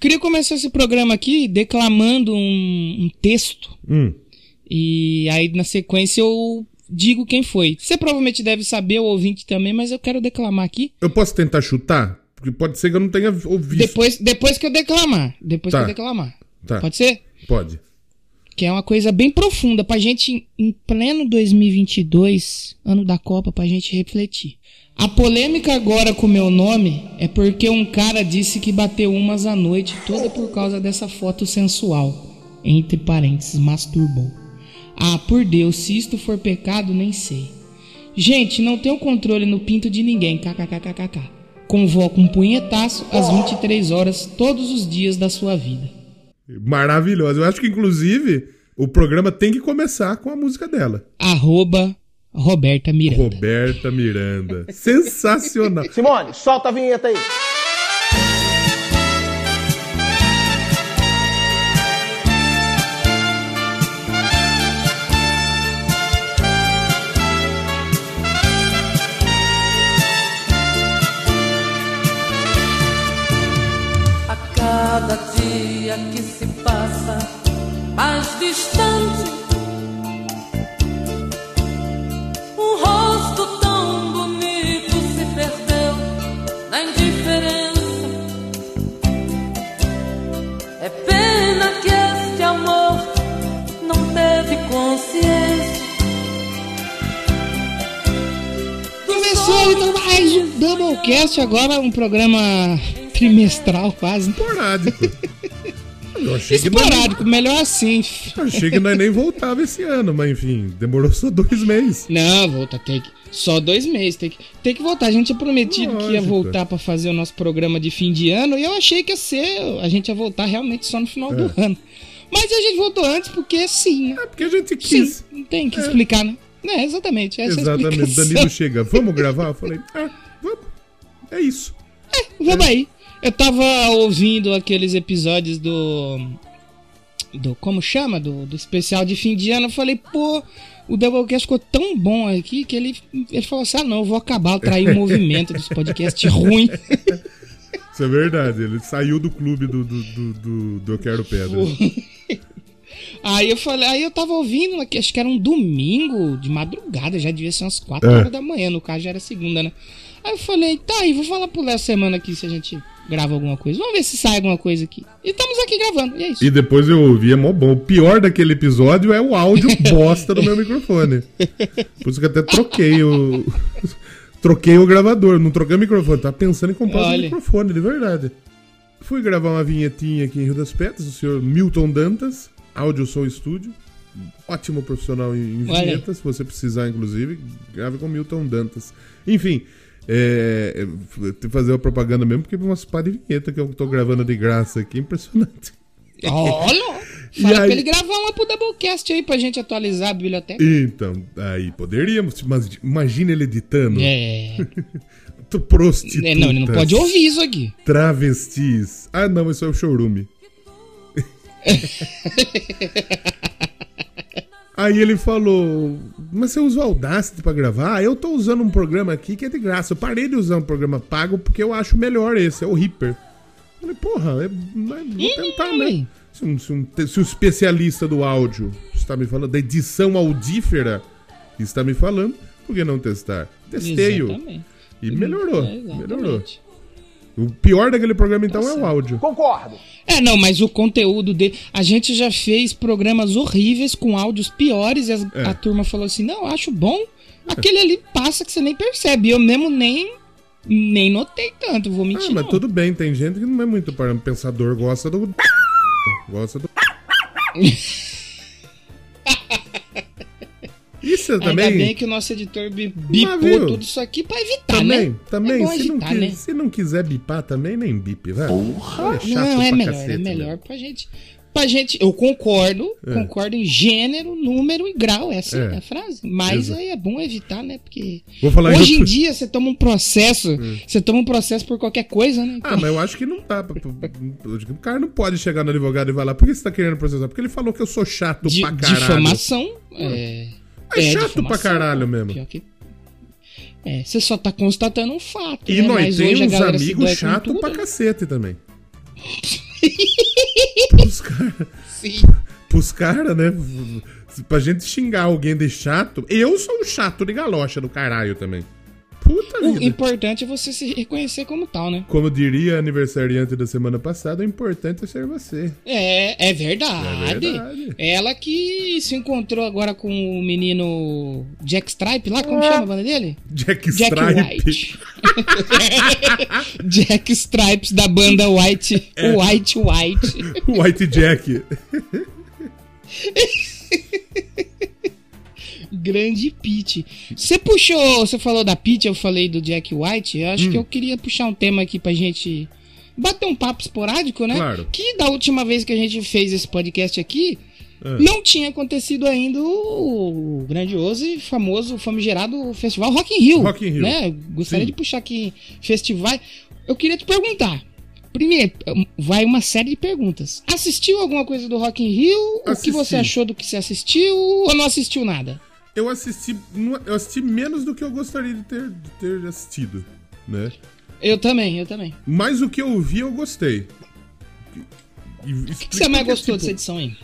Queria começar esse programa aqui declamando um, um texto. Hum. E aí, na sequência, eu digo quem foi. Você provavelmente deve saber, o ouvinte também, mas eu quero declamar aqui. Eu posso tentar chutar? Porque pode ser que eu não tenha ouvido. Depois, depois que eu declamar. Depois Tá. que eu declamar. Tá. Pode ser? Pode. Que é uma coisa bem profunda pra gente, em pleno 2022, ano da Copa, pra gente refletir. A polêmica agora com meu nome é porque um cara disse que bateu umas à noite, toda por causa dessa foto sensual. Entre parênteses, masturbou. Ah, por Deus, se isto for pecado, nem sei. Gente, não tenho controle no pinto de ninguém, kkkkkk. Convoco um punhetaço às 23 horas todos os dias da sua vida. Maravilhosa. Eu acho que, inclusive, o programa tem que começar com a música dela. Arroba Roberta Miranda. Roberta Miranda. Sensacional. Simone, solta a vinheta aí. A cada dia que se passa distante, um rosto tão bonito se perdeu na indiferença. É pena que este amor não teve consciência. Começou então mais um Doublecast, agora um programa trimestral quase. Esporádico. Eu achei que, nós, Esporádico, melhor assim. eu achei que nós nem voltava esse ano, mas enfim, demorou só dois meses. Não, volta, tem que. Só dois meses, tem que, tem que voltar. A gente tinha prometido que ia Lógico. voltar pra fazer o nosso programa de fim de ano e eu achei que ia ser. A gente ia voltar realmente só no final do ano. Mas a gente voltou antes porque sim, né? É porque a gente Sim, quis. não tem que explicar, né? É, exatamente. Essa é Exatamente. explicação. Danilo chega, vamos gravar? Eu falei, ah, vamos. É isso. Vamos aí. Eu tava ouvindo aqueles episódios do. Do. Como chama? Do, do especial de fim de ano. Eu falei, pô, o Doublecast ficou tão bom aqui que ele, ele falou assim: ah, não, eu vou acabar, eu o movimento dos podcasts ruins. Isso é verdade. Ele saiu do clube do, do, do, do, do Eu Quero Pedra. Aí eu falei, aí eu tava ouvindo, aqui, acho que era um domingo de madrugada, já devia ser umas 4 É. horas da manhã, no caso já era segunda, né? Aí eu falei, tá aí, vou falar pro Léo semana aqui se a gente grava alguma coisa. Vamos ver se sai alguma coisa aqui. E estamos aqui gravando, e é isso. E depois eu ouvi, é mó bom. O pior daquele episódio é o áudio bosta do meu microfone. Por isso que eu até troquei o. troquei o gravador, não troquei o microfone. Tava pensando em comprar um Olha. microfone, de verdade. Fui gravar uma vinhetinha aqui em Rio das Pedras, o senhor Milton Dantas, Áudio Som Estúdio. Ótimo profissional em, em vinhetas, se você precisar, inclusive, grave com Milton Dantas. Enfim, é, é, fazer a propaganda mesmo, porque umas pá de vinheta que eu tô gravando de graça aqui, impressionante. Olha! E Fala aí- pra ele gravar uma pro Doublecast aí pra gente atualizar a biblioteca. Então, aí poderíamos, mas imagina ele editando. É. Tu Prostitutas. é. Não, ele não pode ouvir isso aqui. Travestis. Ah, não, isso é o showroom. Aí ele falou, mas você usa o Audacity pra gravar? Eu tô usando um programa aqui que é de graça. Eu parei de usar um programa pago porque eu acho melhor esse, é o Reaper. Eu falei, porra, é, mas vou tentar, né? Se um, se um se o especialista do áudio está me falando, da edição audífera está me falando, por que não testar? Testei o Exatamente. e melhorou, É, melhorou. O pior daquele programa então é o áudio. Concordo. É, não, mas o conteúdo dele. A gente já fez programas horríveis com áudios piores e as- É. a turma falou assim: não, acho bom. Aquele ali passa que você nem percebe. Eu mesmo nem, nem notei tanto, vou Ah, mentir. mas não. tudo bem, tem gente que não é muito para pensador, gosta do. Gosta do. Isso Ainda também. bem que o nosso editor bi- bipou tudo isso aqui pra evitar, Também, né? também. É se, não evitar, né? se não quiser bipar também, nem bipe, vai. É chato Não, é pra melhor, cacete, é né? melhor pra gente. Pra gente, eu concordo, É. concordo em gênero, número e grau, essa é, É. a frase. Mas Exato. aí é bom evitar, né? Porque Vou falar hoje em outro- dia você toma um processo, você toma um processo por qualquer coisa, né? Ah, mas eu acho que não que O cara não pode chegar no advogado e falar, por que você tá querendo processar? Porque ele falou que eu sou chato Di- pra caralho. difamação é, É chato pra caralho mesmo. pior que- É, você só tá constatando um fato. E né? nós Mas temos amigos chato pra né? cacete também. pros caras. Sim. Pros caras, né? Pra gente xingar alguém de chato. Eu sou um chato de galocha do caralho também. Puta O vida. importante é você se reconhecer como tal, né? Como diria a aniversariante da semana passada, o importante é ser você. É, é verdade. É verdade. Ela que se encontrou agora com o menino Jack Stripe lá, como chama a banda dele? Jack Jack Stripe. White. Jack Stripes da banda White. É. White White. White Jack. Grande Pete. Você puxou, você falou da Pete, eu falei do Jack White. Eu acho Hum. que eu queria puxar um tema aqui pra gente bater um papo esporádico, né? Claro. Que da última vez que a gente fez esse podcast aqui, Ah. não tinha acontecido ainda o grandioso e famoso, famigerado Festival Rock in Rio. Rock in Rio. Né? Gostaria Sim. de puxar aqui festivais. Eu queria te perguntar. Primeiro, vai uma série de perguntas. Assistiu alguma coisa do Rock in Rio? O que Assisti. você achou do que você assistiu ou não assistiu nada? Eu assisti, eu assisti menos do que eu gostaria de ter, de ter assistido, né? Eu também, eu também. Mas o que eu vi, eu gostei. E- O que, que você mais gostou dessa edição aí?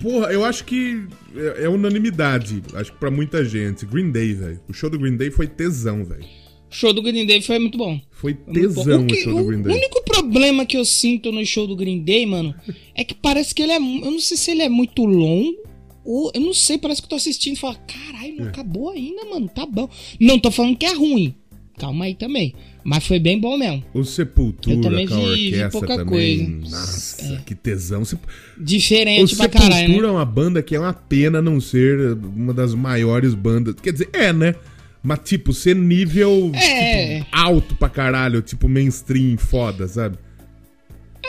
Porra, eu acho que é, é unanimidade, acho que pra muita gente. Green Day, velho. O show do Green Day foi tesão, velho. O show do Green Day foi muito bom. Foi tesão o, o, que- show do Green o Day. único problema que eu sinto no show do Green Day, mano, é que parece que ele é. Eu não sei se ele é muito longo. Ou eu não sei, parece que eu tô assistindo e falo, caralho, É. não acabou ainda, mano. Tá bom. Não tô falando que é ruim. Calma aí também. Mas foi bem bom mesmo. O Sepultura Eu também com a vi- vi orquestra pouca também. coisa. É. Nossa, que tesão. Sep- O Diferente pra Sepultura caralho, né? é uma banda que é uma pena não ser uma das maiores bandas. Quer dizer, é, né? Mas, tipo, ser nível É. tipo, alto pra caralho, tipo mainstream foda, sabe?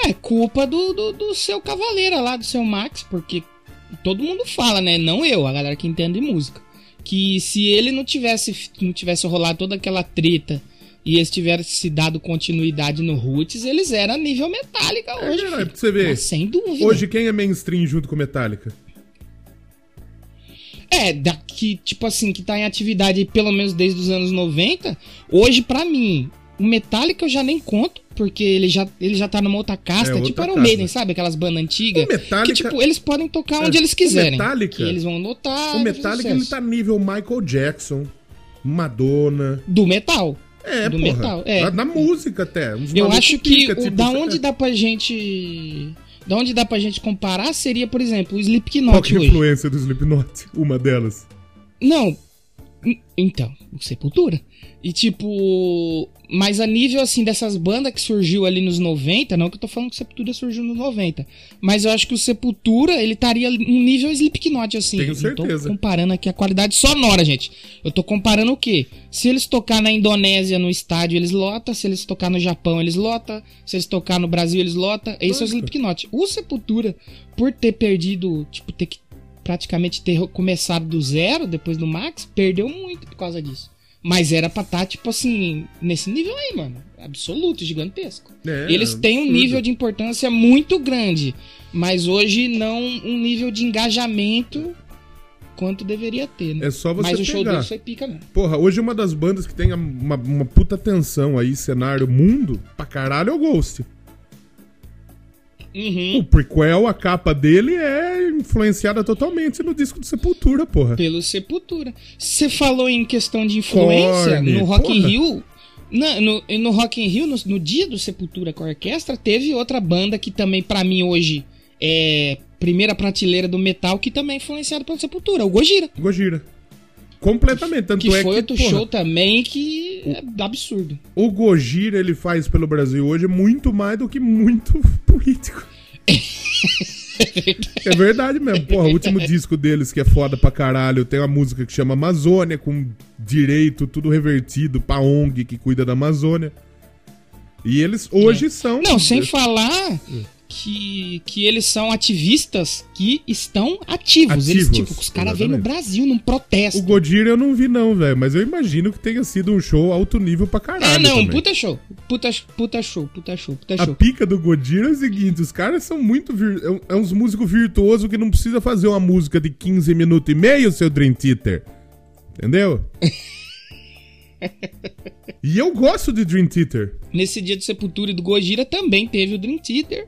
É culpa do, do, do seu cavaleira lá, do seu Max, porque todo mundo fala, né? Não eu, a galera que entende de música. Que se ele não tivesse, não tivesse rolado toda aquela treta e eles tivessem dado continuidade no Roots, eles eram nível metálica É, hoje. caralho, filho. pra você ver. Mas sem dúvida. Hoje, quem é mainstream junto com Metallica? É, daqui, tipo assim, que tá em atividade pelo menos desde os anos 90. Hoje, pra mim, o Metallica eu já nem conto, porque ele já, ele já tá numa outra casta, É, outra tipo Iron. Maiden, sabe? Aquelas bandas antigas. O Metallica- Que, tipo, eles podem tocar onde É, eles o quiserem. Metallica- que eles vão notar. o Metallica, ele tá nível Michael Jackson, Madonna. Do metal. É, Do porra. metal, é. Na, na música até. Eu acho que pica, o, tipo, da onde dá pra gente. Da onde dá pra gente comparar seria, por exemplo, o Slipknot Qual que é a hoje. influência do Slipknot? Uma delas. Não. Então, o Sepultura. E tipo. Mas a nível assim dessas bandas que surgiu ali nos 90, não que eu tô falando que o Sepultura surgiu nos 90. Mas eu acho que o Sepultura, ele estaria um nível Slipknot, assim. Tenho certeza. tô comparando aqui a qualidade sonora, gente. Eu tô comparando o quê? Se eles tocar na Indonésia no estádio, eles lotam. Se eles tocar no Japão, eles lotam. Se eles tocar no Brasil, eles lotam. Esse é o. Slipknot. O Sepultura, por ter perdido, tipo, ter que praticamente ter começado do zero depois do Max, perdeu muito por causa disso. Mas era pra estar, tipo assim, nesse nível aí, mano. Absoluto, gigantesco. É, Eles têm um nível de importância muito grande, mas hoje não um nível de engajamento quanto deveria ter, né? É só você mas o show pegar. deles foi pica, né? Porra, hoje uma das bandas que tem uma, uma puta atenção aí, cenário mundo, pra caralho é o Ghost. Uhum. O prequel, a capa dele é influenciada totalmente no disco do Sepultura, porra. Pelo Sepultura. Você falou em questão de influência Korn, no Rock in porra. Rio. na- no, no Rock in Rio, no, no dia do Sepultura com a orquestra, teve outra banda que também, pra mim, hoje é primeira prateleira do metal, que também é influenciada pelo Sepultura, o Gojira. Gojira. Completamente. Tanto Que é foi que, outro porra, show também que é absurdo. o Gojira ele faz pelo Brasil hoje muito mais do que muito político. É verdade mesmo. Porra, o último disco deles que é foda pra caralho tem uma música que chama Amazônia, com direito, tudo revertido pra ONG que cuida da Amazônia. E eles hoje são. É. Não, sem falar que, que eles são ativistas que estão ativos. Eles, Ativos, tipo, os caras vêm no. Brasil num protesto. O Gojira eu não vi, não, velho. Mas eu imagino que tenha sido um show alto nível pra caralho. É, não, também. puta show. Puta, puta show, puta show, puta A show. pica do Gojira é o seguinte: os caras são muito. Vir... É, é uns músicos virtuosos que não precisa fazer uma música de 15 minutos e meio, seu Dream Theater. Entendeu? e eu gosto de Dream Theater. Nesse dia do Sepultura e do Gojira também teve o Dream Theater.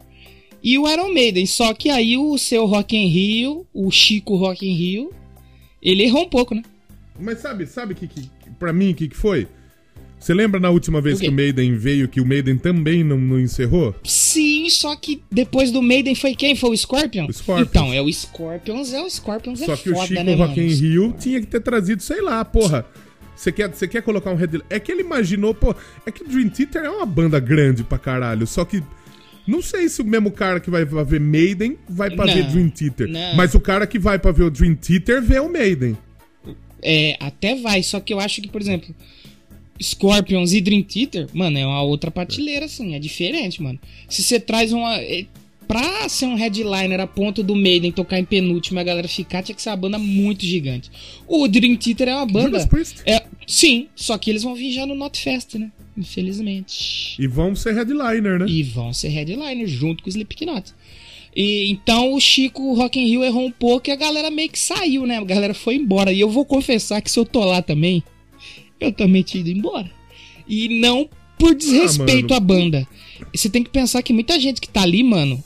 E o Iron Maiden. Só que aí o seu Rock in Rio, o Chico Rock in Rio, ele errou um pouco, né? Mas sabe, sabe que, que pra mim o que, que foi? Você lembra na última vez que o Maiden veio que o Maiden também não, não encerrou? Sim, só que depois do Maiden foi quem? Foi o Scorpion? O Scorpions. Então, é o Scorpions, é o Scorpions Só é que o Chico né, Rock in Rio tinha que ter trazido, sei lá, porra. Você quer, você quer colocar um headline? É que ele imaginou, pô. É que o Dream Theater é uma banda grande pra caralho. Só que. Não sei se o mesmo cara que vai pra ver Maiden vai pra Não, ver Dream Theater. não. Mas o cara que vai pra ver o Dream Theater vê o Maiden. É, até vai, só que eu acho que, por exemplo, Scorpions e Dream Theater, mano, é uma outra prateleira, assim, é diferente, mano. Se você traz uma. é, Pra ser um headliner a ponto do Maiden tocar em penúltimo e a galera ficar, tinha que ser uma banda muito gigante. O Dream Theater é uma banda. É, sim, só que eles vão vir já no Not Fest, né? Infelizmente. E vão ser headliner, né? E vão ser headliner junto com o Slipknot. E, então o Chico Rock in Rio errou um pouco e a galera meio que saiu, né? A galera foi embora. E eu vou confessar que se eu tô lá também, eu também tinha ido embora. E não por desrespeito mano. à banda. Você tem que pensar que muita gente que tá ali, mano.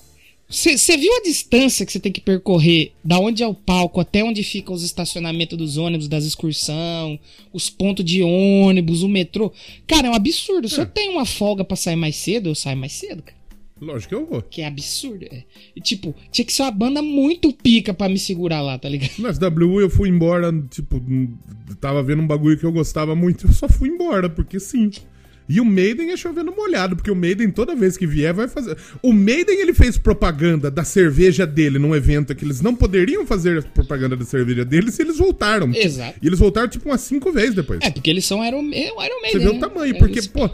Você viu a distância que você tem que percorrer da onde é o palco até onde ficam os estacionamentos dos ônibus, das excursão, os pontos de ônibus, o metrô? Cara, é um absurdo. Se É. eu tenho uma folga pra sair mais cedo, eu saio mais cedo, cara. Lógico que eu vou. Que é absurdo. É. E, tipo, tinha que ser uma banda muito pica pra me segurar lá, tá ligado? No SW eu fui embora, tipo, hum, tava vendo um bagulho que eu gostava muito, eu só fui embora, porque sim. E o Maiden é chovendo molhado, porque o Maiden toda vez que vier vai fazer. O Maiden ele fez propaganda da cerveja dele num evento que eles não poderiam fazer propaganda da cerveja dele se eles voltaram. Exato. E eles voltaram tipo umas cinco vezes depois. É, porque eles são Iron, é Iron Maiden. Você vê o né? tamanho, É, porque, pô.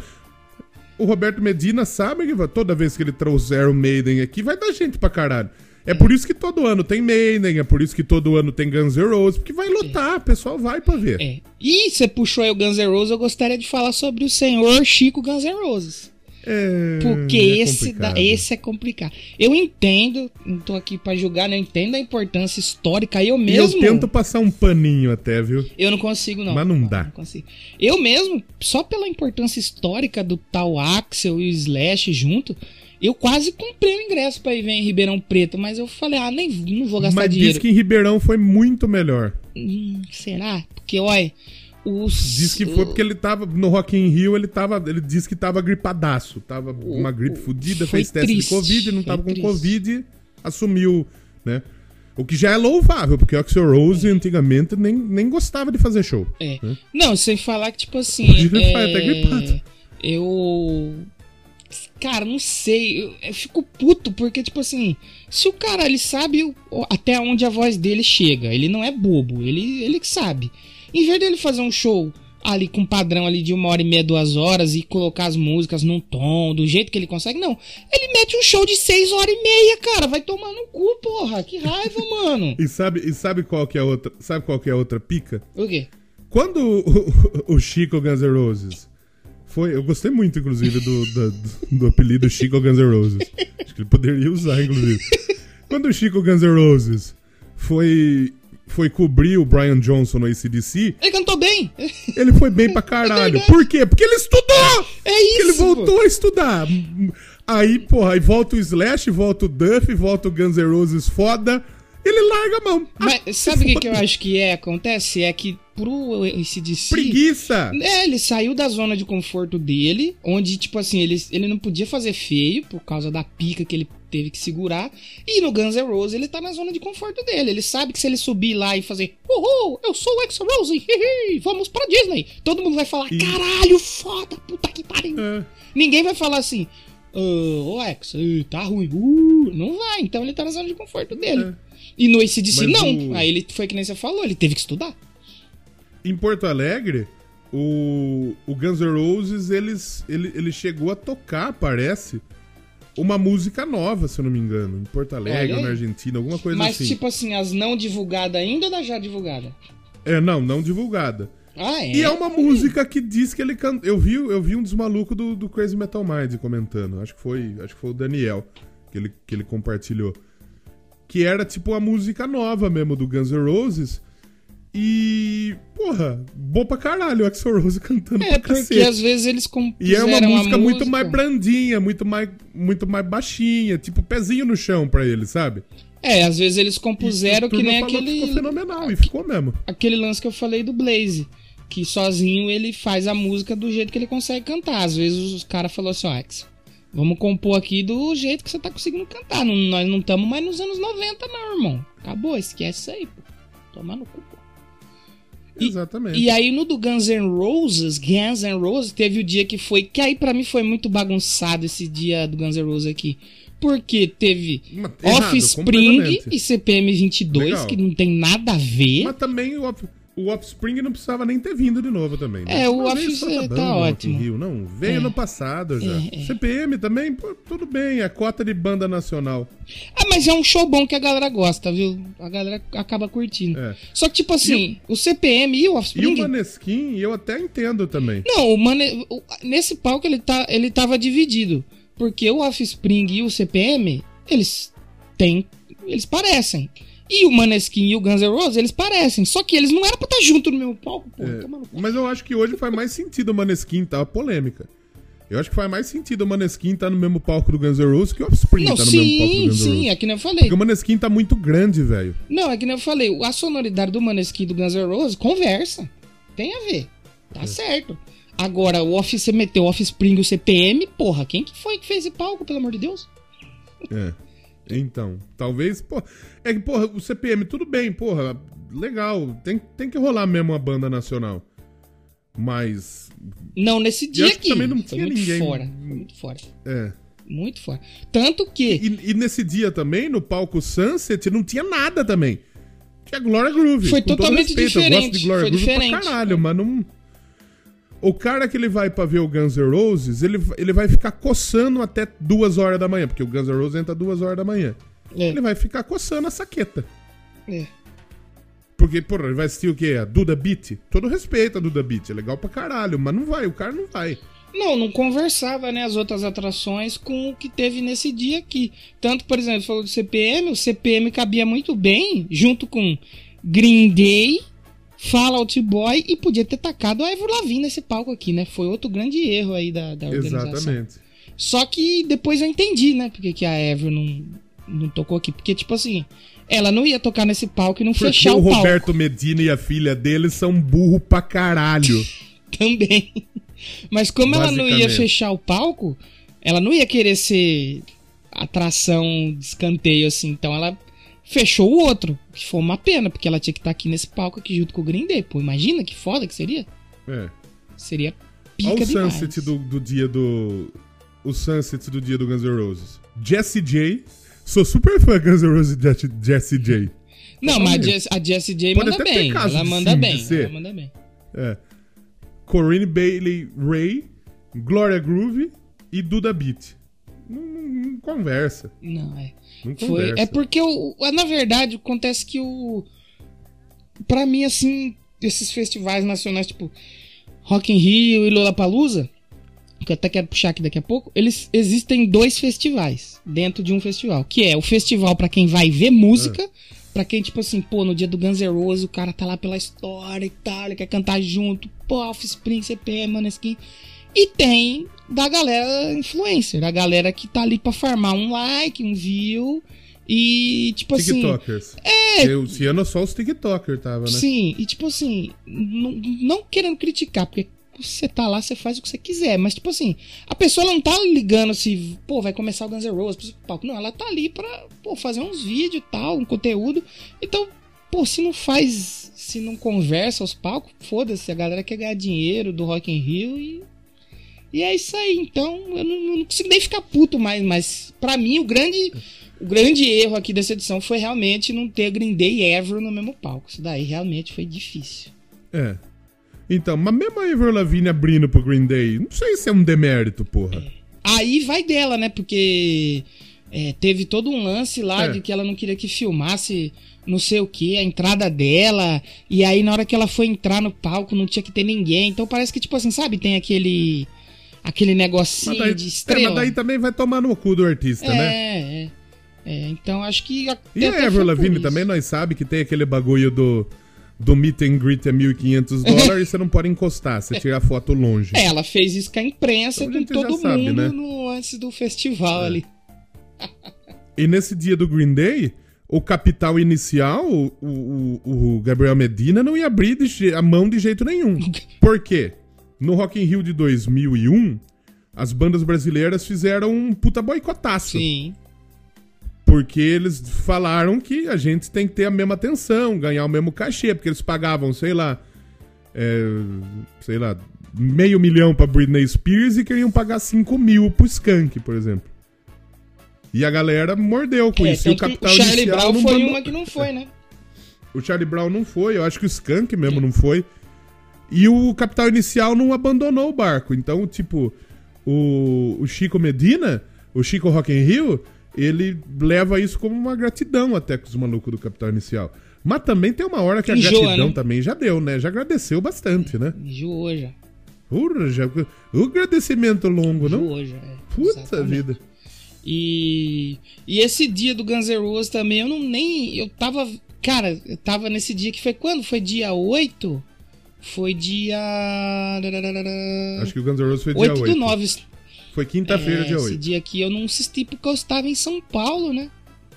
O Roberto Medina sabe que toda vez que ele trouxer o Maiden aqui, vai dar gente pra caralho. É por isso que todo ano tem Maiden, é por isso que todo ano tem Guns N' Roses, porque vai lotar, o pessoal vai pra ver. É. E você puxou aí o Guns N' Roses, eu gostaria de falar sobre o senhor Chico Guns N' Roses. É, Porque é esse, da- esse é complicado. Eu entendo, não tô aqui pra julgar, não entendo a importância histórica. Eu E mesmo. eu tento passar um paninho até, viu? Eu não consigo, não. Mas não dá. consigo. Eu mesmo, só pela importância histórica do tal Axel e o Slash junto, eu quase comprei o ingresso pra ir ver em Ribeirão Preto, mas eu falei, ah, nem não vou gastar Mas dinheiro. diz que em Ribeirão foi muito melhor. Hum, será? Porque, olha, os. Diz que foi porque ele tava no Rock in Rio, ele tava, ele disse que tava gripadaço, tava uma gripe fodida, fez teste triste, de Covid, não tava com triste. Covid, assumiu, né? O que já é louvável, porque o Axel Rose antigamente nem, nem gostava de fazer show. É. Não, sem falar que, tipo assim. Ele é, até gripado. Eu. Cara, não sei. Eu, eu fico puto, porque, tipo assim, se o cara ele sabe o- o- até onde a voz dele chega, ele não é bobo, ele, ele que sabe. Em vez dele fazer um show ali com um padrão ali de uma hora e meia, duas horas e colocar as músicas num tom, do jeito que ele consegue, não. Ele mete um show de seis horas e meia, cara. Vai tomar no cu, porra. Que raiva, mano. E sabe, e sabe qual que é a outra, sabe qual que é a outra pica? O quê? Quando o, o Chico Guns N' Roses foi, eu gostei muito inclusive do, do, do apelido Chico Guns N' Roses. Acho que ele poderia usar inclusive. Quando o Chico Guns N' Roses foi foi cobrir o Brian Johnson no ACDC, Ele cantou bem. ele foi bem pra caralho. Por quê? Porque ele estudou! É Porque isso. ele voltou a estudar. Aí, porra, aí volta o Slash, volta o Duff, volta o Guns N' Roses foda. Ele larga a mão. Ah, Mas se sabe o que, que eu acho que é? Acontece? É que pro ACDC. Preguiça. É, ele saiu da zona de conforto dele, onde, tipo assim, ele, ele não podia fazer feio por causa da pica que ele teve que segurar. E no Guns N' Roses ele tá na zona de conforto dele. Ele sabe que se ele subir lá e fazer Uhul, eu sou o Axl Rose, hihi, vamos pra Disney. Todo mundo vai falar, caralho, foda, puta que pariu. É. Ninguém vai falar assim, ô Axl, eh, tá ruim. Uh, não vai, então ele tá na zona de conforto dele. É. E no ACDC Mas não. o- Aí ele foi que nem você falou, ele teve que estudar. Em Porto Alegre, o, o Guns N' Roses, eles, ele, ele chegou a tocar, parece, uma música nova, se eu não me engano. Em Porto Alegre na Argentina, alguma coisa Mas, assim. tipo assim, as não divulgadas ainda ou da já divulgada? É, não, não divulgada. Ah, é? E é uma música que diz que ele canta. Eu vi, eu vi um dos malucos do, do Crazy Metal Mind comentando. Acho que foi, acho que foi o Daniel que ele, que ele compartilhou. Que era tipo uma música nova mesmo do Guns N' Roses. E, porra, bom pra caralho o Axel Rose cantando É, pra porque cacete. às vezes eles E é uma compuseram a música muito música- mais brandinha, muito mais, muito mais baixinha, tipo pezinho no chão pra ele, sabe? É, às vezes eles compuseram que nem falou aquele, Ficou fenomenal, e ficou mesmo. aquele lance que eu falei do Blaze. Que sozinho ele faz a música do jeito que ele consegue cantar. Às vezes os caras falaram assim, ó, Axel, vamos compor aqui do jeito que você tá conseguindo cantar. Não- nós não estamos mais nos anos 90, não, irmão. Acabou, esquece isso aí, pô. Tomar no cu. E- Exatamente. E aí no do Guns N' Roses, Guns N' Roses, teve o dia que foi. Que aí pra mim foi muito bagunçado esse dia do Guns N' Roses aqui. Porque teve errado, Offspring e CPM 22, Legal. que não tem nada a ver. Mas também o, Off- o Offspring não precisava nem ter vindo de novo também. né? É, o Uma vez Off- só bom tá in ótimo. Rio. Não, veio É. no passado já. É, é. CPM também, pô, tudo bem, é cota de banda nacional. Ah, mas é um show bom que a galera gosta, viu? A galera acaba curtindo. É. Só que, tipo assim, o CPM e o E Offspring. o Maneskin, eu até entendo também. Não, o Mane... nesse palco ele, tá, ele tava dividido. Porque o Offspring e o CPM, eles têm. Eles parecem. E o Maneskin e o Guns N' Roses, eles parecem. Só que eles não eram pra estar junto no mesmo palco, pô. É, mas eu acho que hoje faz mais sentido o Maneskin, tá? Polêmica. Eu acho que faz mais sentido o Maneskin estar no mesmo palco do Guns N' Roses que o Offspring Não, tá no mesmo palco do sim, Guns N' sim, Roses. é que nem eu falei. Porque o Maneskin tá muito grande, velho. Não, é que nem eu falei. A sonoridade do Maneskin e do Guns N' Roses conversa. Tem a ver. Tá É. certo. Agora, o Office, você meteu o Offspring e o CPM, porra, quem que foi que fez esse palco, pelo amor de Deus? É. Então, talvez, pô. É que, porra, o CPM, tudo bem, porra, legal. Tem, tem que rolar mesmo a banda nacional. Mas. Não, nesse dia aqui. também não tinha muito ninguém- fora. Muito fora. É. Muito fora. Tanto que. E, e nesse dia também, no palco Sunset, não tinha nada também. Tinha Gloria Groove. Foi totalmente respeito, Eu gosto diferente, de Gloria foi Groove diferente. pra caralho, mas não. O cara que ele vai pra ver o Guns N' Roses, ele, ele vai ficar coçando até duas horas da manhã, porque o Guns N' Roses entra duas horas da manhã. É, Ele vai ficar coçando a saqueta. é. Porque, porra, ele vai assistir o quê? A Duda Beat? Todo respeito a Duda Beat, é legal pra caralho, mas não vai, o cara não vai. Não, não conversava, né, as outras atrações com o que teve nesse dia aqui. Tanto, por exemplo, falou do CPM, o CPM cabia muito bem junto com Green Day, Fall Out Boy e podia ter tacado a Ever Lavigne nesse palco aqui, né? Foi outro grande erro aí da, da organização. Exatamente. Só que depois eu entendi, né, porque que a Ever não, não tocou aqui. Porque, tipo assim, ela não ia tocar nesse palco e não Porque fechar o o palco Roberto Medina e a filha dele são burro pra caralho. também. Mas como ela não ia fechar o palco, ela não ia querer ser atração de escanteio assim. Então ela fechou o outro. Que foi uma pena, porque ela tinha que estar aqui nesse palco aqui junto com o Green Day. Pô, imagina que foda que seria. É. Seria pica Olha o demais. sunset do, do dia do. O sunset do dia do Guns N' Roses. Jesse J. Sou super fã de Guns N' Roses e Jesse- Jesse J. Não, mas a Totalmente. Jess- a Jessie J Pode manda bem. Ela de manda sim, bem. de. Ela manda bem. É. Corinne Bailey Ray, Gloria Groove e Duda Beat. Não, não- não conversa. Não, é. Não Foi, conversa. é porque, o, na verdade, acontece que o. Pra mim, assim, esses festivais nacionais, tipo Rock in Rio e Lollapalooza, que eu até quero puxar aqui daqui a pouco, eles existem dois festivais dentro de um festival, que é o festival pra quem vai ver música, pra quem, tipo assim, pô, no dia do Guns N' Roses, o cara tá lá pela história e tal, ele quer cantar junto, pô, Offspring, CPM, Maneskin. E tem da galera influencer, da galera que tá ali pra farmar um like, um view. E, tipo assim. TikTokers. É. Eu, esse ano só os TikTokers tava, né? Sim, e tipo assim, não, não querendo criticar, porque você tá lá, você faz o que você quiser. Mas, tipo assim, a pessoa não tá ligando se, pô, vai começar o Guns N' Roses, palco. Não, ela tá ali pra, pô, fazer uns vídeos e tal, um conteúdo. Então, pô, se não faz, se não conversa aos palcos, foda-se, a galera quer ganhar dinheiro do Rock in Rio e. E é isso aí, então eu não, não consigo nem ficar puto mais, mas pra mim o grande, o grande erro aqui dessa edição foi realmente não ter Green Day e Ever no mesmo palco. Isso daí realmente foi difícil. É. Então, mas mesmo a Avril Lavigne abrindo pro Green Day, não sei se é um demérito, porra. Aí vai dela, né? Porque é, teve todo um lance lá É. de que ela não queria que filmasse não sei o que, a entrada dela. E aí na hora que ela foi entrar no palco não tinha que ter ninguém. Então parece que, tipo assim, sabe, tem aquele. Aquele negocinho daí, de é, estrela. mas daí também vai tomar no cu do artista, é, né? é, é. Então acho que. E a Avril por Lavigne também, nós sabe que tem aquele bagulho do, do meet and greet é 1.500 dólares e você não pode encostar, você tira a foto longe. É, ela fez isso com a imprensa, Então com todo sabe, mundo né? no, antes do festival ali. E nesse dia do Green Day, o capital inicial, o, o- o Gabriel Medina, não ia abrir de a mão de jeito nenhum. Por quê? No Rock in Rio de 2001, as bandas brasileiras fizeram um puta boicotaço. Sim. Porque eles falaram que a gente tem que ter a mesma atenção, ganhar o mesmo cachê, porque eles pagavam, sei lá, é, sei lá, meio milhão pra Britney Spears e queriam pagar 5 mil pro Skank, por exemplo. E a galera mordeu com É, isso. E o capital o Charlie Brown não foi mandou- uma que não foi, né? O Charlie Brown não foi, eu acho que o Skank mesmo não foi. E o capital inicial não abandonou o barco. Então, tipo, o, o Chico Medina, o Chico Rock in Rio, ele leva isso como uma gratidão até com os malucos do capital inicial. Mas também tem uma hora que a Enjoa, gratidão né? também já deu, né? Já agradeceu bastante, né? Enjoou já. Urra, já, o agradecimento longo, não? Enjoou já. é. Puta Exatamente. vida. E, e esse dia do Guns N' Roses também, eu não nem. Eu tava. Cara, eu tava nesse dia que foi quando? Foi dia 8? Foi dia. Acho que o Guns N' Roses foi dia 8 8. do 9. Foi quinta-feira, É, dia esse 8. dia aqui eu não assisti porque eu estava em São Paulo, né?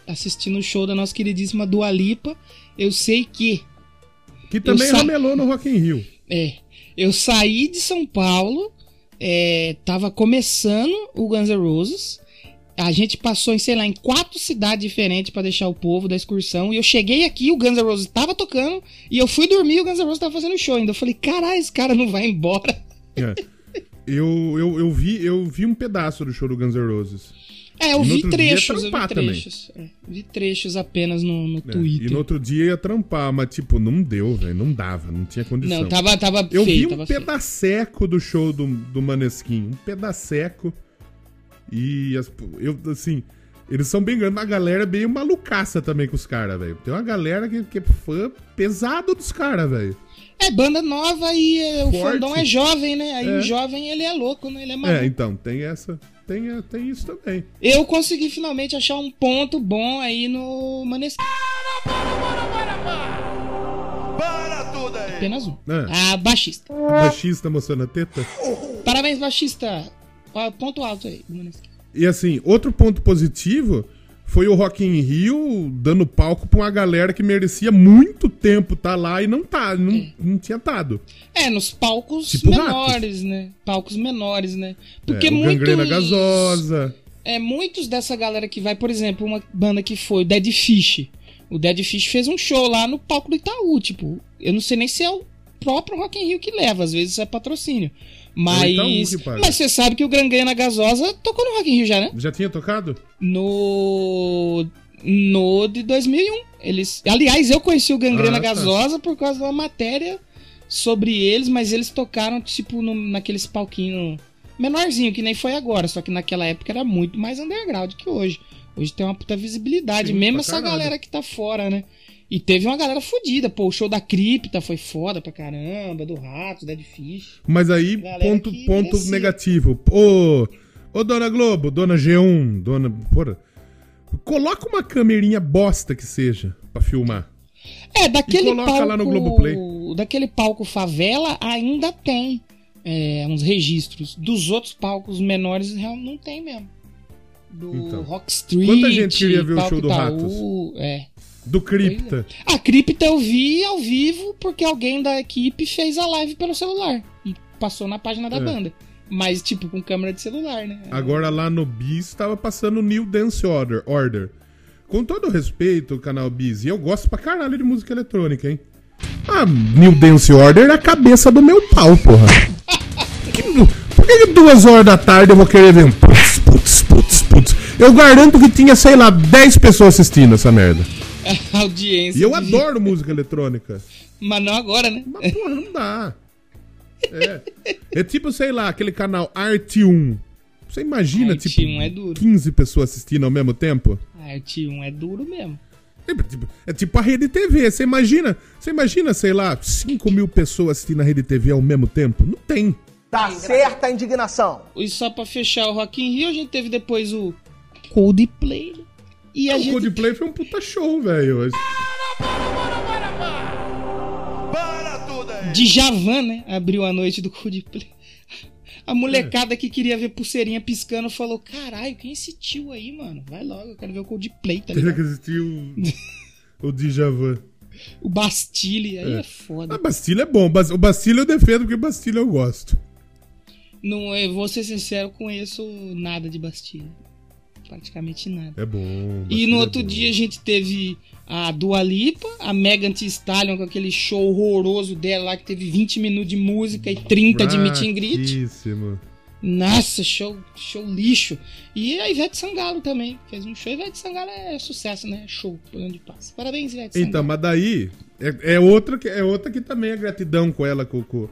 Assistindo o show da nossa queridíssima Dua Lipa. Eu sei que. Que também sa- ramelou no Rock in Rio. É. Eu saí de São Paulo, é, tava começando o Guns N' Roses. A gente passou em, sei lá, em quatro cidades diferentes pra deixar o povo da excursão. E eu cheguei aqui, o Guns N' Roses tava tocando. E eu fui dormir e o Guns N' Roses tava fazendo show ainda. Eu falei, caralho, esse cara não vai embora. É. Eu, eu, eu, vi, eu vi um pedaço do show do Guns N' Roses. É, eu vi trechos, eu vi trampar também. trechos. É, vi trechos apenas no, no né? Twitter. E no outro dia ia trampar, mas tipo, não deu, velho. Não dava, não tinha condição. Não, tava, tava eu feio, vi um tava feio. pedaceco do show do, do Maneskin. Um pedaceco. E as- eu, assim, eles são bem grandes, mas a galera é meio malucaça também com os caras, velho. Tem uma galera que, que é fã pesado dos caras, velho. É banda nova e é, o fandom é jovem, né? Aí É. o jovem ele é louco, né? Ele é maluco. É, então, tem essa. Tem, tem isso também. Eu consegui finalmente achar um ponto bom aí no Maneskin. Para tudo aí! Apenas um. É. Ah, baixista. Baixista mostrando a teta. Parabéns, baixista. Ó, Ponto alto aí do Maneskin. E assim, outro ponto positivo foi o Rock in Rio dando palco pra uma galera que merecia muito tempo tá lá e não tá, não, não tinha dado. É, nos palcos Tipo menores, né? Palcos menores, né? Porque é, o muitos... Gasosa. É, muitos dessa galera que vai, por exemplo, uma banda que foi o Dead Fish. O Dead Fish fez um show lá no palco do Itaú, tipo, eu não sei nem se é o próprio Rock in Rio que leva, às vezes é patrocínio. Mas, Itaú que paga. mas você sabe que o Gangrena Gasosa tocou no Rock in Rio já, né? Já tinha tocado? No no de 2001. Eles, aliás, eu conheci o Gangrena Ah, tá. Gasosa por causa de uma matéria sobre eles, mas eles tocaram tipo no, naqueles palquinhos menorzinho que nem foi agora, só que naquela época era muito mais underground que hoje. Hoje tem uma puta visibilidade, Sim, mesmo essa caralho. galera que tá fora, né? E teve uma galera fodida, pô, o show da Cripta foi foda pra caramba, do Ratos, Dead Fish. Mas aí, Galera ponto, ponto merecia. negativo. Ô, ô, dona Globo, dona G1, dona. Porra. Coloca uma camerinha bosta que seja pra filmar. É, daquele palco. lá no Globoplay. Daquele palco favela ainda tem é, uns registros. Dos outros palcos menores não tem mesmo. Do Então. Rock Street. Quanta gente queria ver o show do Itaú, É. Do Cripta. A Cripta eu vi ao vivo porque alguém da equipe fez a live pelo celular. E passou na página da É. banda. Mas, tipo, com câmera de celular, né? Agora lá no Bis tava passando New Dance Order. Order. Com todo respeito, canal Bis, e eu gosto pra caralho de música eletrônica, hein? Ah, New Dance Order é a cabeça do meu pau, porra. Por que, que duas horas da tarde eu vou querer ver um putz, putz, putz, putz? Eu garanto que tinha, sei lá, 10 pessoas assistindo essa merda. A audiência. E eu de- adoro música eletrônica. Mas não agora, né? Mas, porra, não dá. É. É tipo, sei lá, aquele canal Arte1. Você imagina, Arte tipo, 1 é duro. 15 pessoas assistindo ao mesmo tempo? Arte 1 é duro mesmo. É tipo, é tipo a Rede TV. Você imagina, você imagina, sei lá, 5 mil pessoas assistindo a Rede TV ao mesmo tempo? Não tem. Tá certa a indignação. E só pra fechar o Rock in Rio, a gente teve depois o Coldplay. E a o gente... Coldplay foi um puta show, velho. Djavan, né? Abriu a noite do Coldplay. A molecada que queria ver pulseirinha piscando falou: Caralho, quem é esse tio aí, mano? Vai logo, eu quero ver o Coldplay, tá Teve que ligado? assistir o, o Djavan. O Bastille, aí é, foda. A Bastilha é bom. O Bastilha eu defendo porque Bastilha eu gosto. Não, eu vou ser sincero, conheço nada de Bastille. Praticamente nada. É bom. E no é outro bom. dia a gente teve a Dua Lipa, a Megan Thee Stallion com aquele show horroroso dela lá que teve 20 minutos de música e 30 de meet and greet. Nossa, show, show lixo. E a Ivete Sangalo também fez um show. Ivete Sangalo é sucesso, né? Show por onde passa. Parabéns, Ivete Sangalo. Então, mas daí é, é outra que, é outra que também é gratidão com ela, com, com,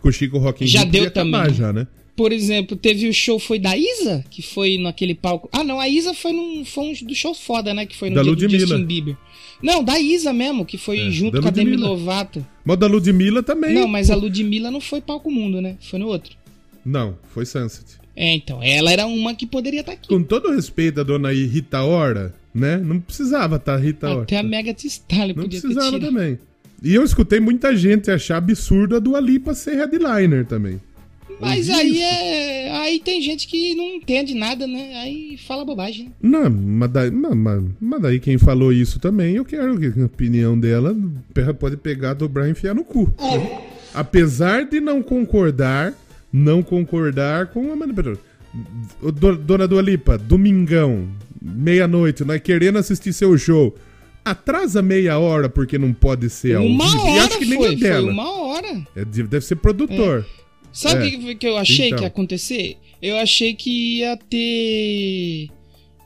com o Chico Rock in Já deu podia acabar também. já, né? Por exemplo, teve o show foi da Isa, que foi naquele palco. Ah, não, a Isa foi num foi um dos shows foda, né? Que foi no Da dia do Ludmilla. Justin Bieber. Não, da Isa mesmo, que foi É, junto com a Demi. Lovato. Mas da Ludmilla também. Não, mas a Ludmilla não foi palco mundo, né? Foi no outro. Não, foi Sunset. É, então, ela era uma que poderia estar aqui. Com todo respeito à dona aí Rita Ora, né? Não precisava estar Rita Ora. Até a Mega Stallion Não podia ter precisava tirado. também. E eu escutei muita gente achar absurdo a Dua Lipa ser headliner também. Mas aí isso. é. Aí tem gente que não entende nada, né? Aí fala bobagem, né? Não, mas daí, mas, mas- daí quem falou isso também, eu quero que a opinião dela pode pegar, dobrar e enfiar no cu. Apesar de não concordar, não concordar com a Dona Dua Lipa, domingão, meia-noite, nós querendo assistir seu show. Atrasa meia hora porque não pode ser ao uma vivo. hora e acho que nem foi, a dela. uma hora. É, de- deve ser produtor. Sabe É. o que que, que eu achei Então. que ia acontecer? Eu achei que ia ter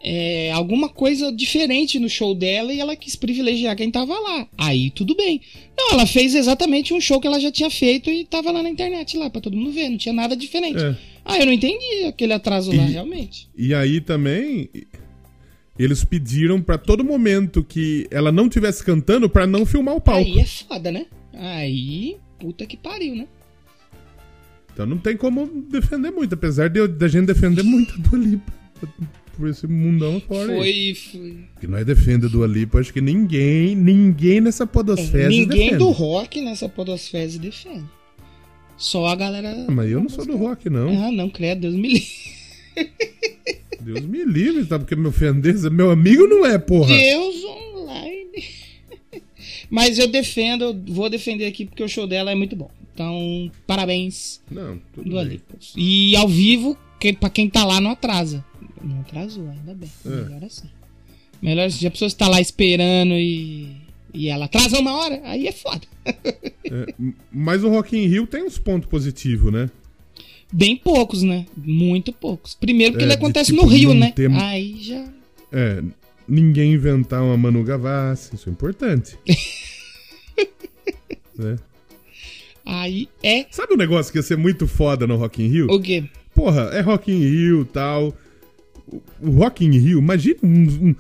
é, alguma coisa diferente no show dela e ela quis privilegiar quem tava lá. Aí tudo bem. Não, ela fez exatamente um show que ela já tinha feito e tava lá na internet lá pra todo mundo ver, não tinha nada diferente. É. Ah, eu não entendi aquele atraso lá, E- realmente. E aí também eles pediram pra todo momento que ela não tivesse cantando pra não filmar o palco. Aí é foda, né? Aí, puta que pariu, né? Então não tem como defender muito, apesar de da gente defender muito a Dua Lipa por esse mundão fora. Foi, foi. Que nós defende a Dua Lipa, acho que ninguém, ninguém nessa podosfera Ninguém defende. do rock nessa podosfera se defende. Só a galera. Ah, mas eu não sou do rock, não. Ah, não, credo, Deus me livre. Deus me livre, tá? Porque me ofender, meu amigo não é, porra. Deus online. Mas eu defendo, eu vou defender aqui porque o show dela é muito bom. Então, parabéns, Não, tudo. Lipa. E ao vivo, que, pra quem tá lá, não atrasa. Não atrasou, ainda bem. É. Melhor assim. Melhor se a pessoa está lá esperando e, e ela atrasa uma hora, aí é foda. É, mas o Rock in Rio tem uns pontos positivos, né? Bem poucos, né? Muito poucos. Primeiro porque É, ele acontece tipo no Rio, né? ter- Aí já. É, ninguém inventar uma Manu Gavassi, isso é importante. né? Aí é Sabe um negócio que ia ser muito foda no Rock in Rio? o quê? Porra, é Rock in Rio tal. O- Rock in Rio, imagina um,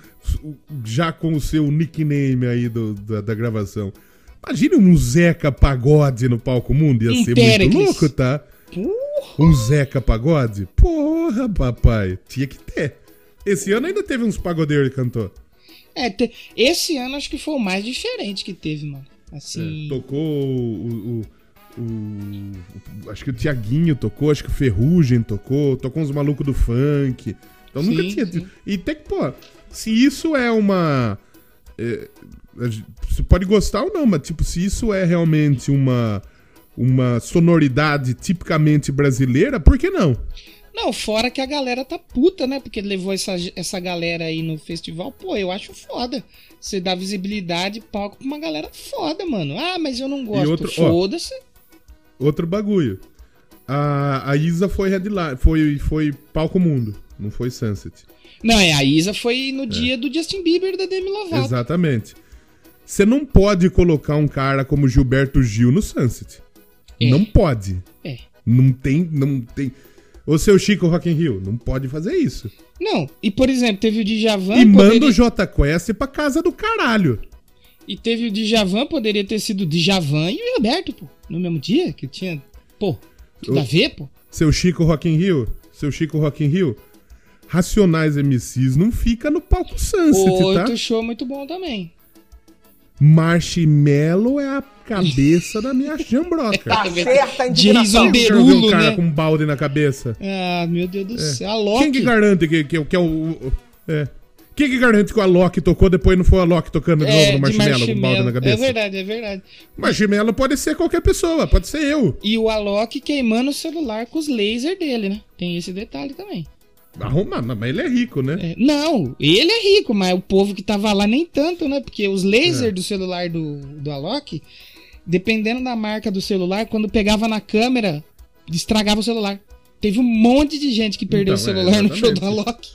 um- já com o seu nickname aí do- da, da gravação. Imagina um Zeca Pagode no palco mundo, ia ser muito louco, tá? Um Zeca Pagode? Porra, papai, tinha que ter. Esse ano ainda teve uns pagodeiros que cantou. É, te- esse ano acho que foi o mais diferente que teve, mano. Assim. É, tocou o, o- o- Acho que o Tiaguinho tocou, acho que o Ferrugem tocou, tocou uns malucos do funk. Então nunca Sim, tinha. sim. E tem que, pô, se isso é uma. é, você pode gostar ou não, mas tipo, se isso é realmente uma. Uma sonoridade tipicamente brasileira, por que não? Não, fora que a galera tá puta, né? Porque levou essa, essa galera aí no festival. Pô, eu acho foda. Você dá visibilidade, palco pra uma galera foda, mano. Ah, mas eu não gosto. outro- Foda-se. Outro bagulho. A, a Isa foi headline, foi, foi palco mundo, não foi Sunset. Não, é, a Isa foi no dia do Justin Bieber da Demi Lovato. Exatamente. Você não pode colocar um cara como Gilberto Gil no Sunset. É. Não pode. É. Não tem, não tem. O seu Chico Rock in Rio, não pode fazer isso. Não, e por exemplo, teve o Djavan. e manda poderia- o J Quest pra casa do caralho. E teve o Djavan, poderia ter sido o Djavan e o Roberto, pô. No mesmo dia, que tinha. Pô, tudo Eu- a ver, pô. Seu Chico Rock in Rio, seu Chico Rock in Rio, Racionais MCs não fica no palco Sunset, tá? Outro show muito bom também. Marshmello é a cabeça da minha chambroca. Tá certa a indignação. Jason viu um Derulo, cara né? com um balde na cabeça? Ah, meu Deus do É. céu. Quem que garante que, que, que é o. o- É. Quem que garante que o Alok tocou depois não foi o Alok tocando de novo é, no de marshmallow, com balde na marshmallow. cabeça? É verdade, é verdade. Marshmallow pode ser qualquer pessoa, pode ser eu. E o Alok queimando o celular com os lasers dele, né? Tem esse detalhe também. Arruma, mas ele é rico, né? É, não, ele é rico, mas o povo que tava lá nem tanto, né? Porque os lasers É. do celular do, do Alok, dependendo da marca do celular, quando pegava na câmera, estragava o celular. Teve um monte de gente que perdeu Então, o é, celular no show do. Alok.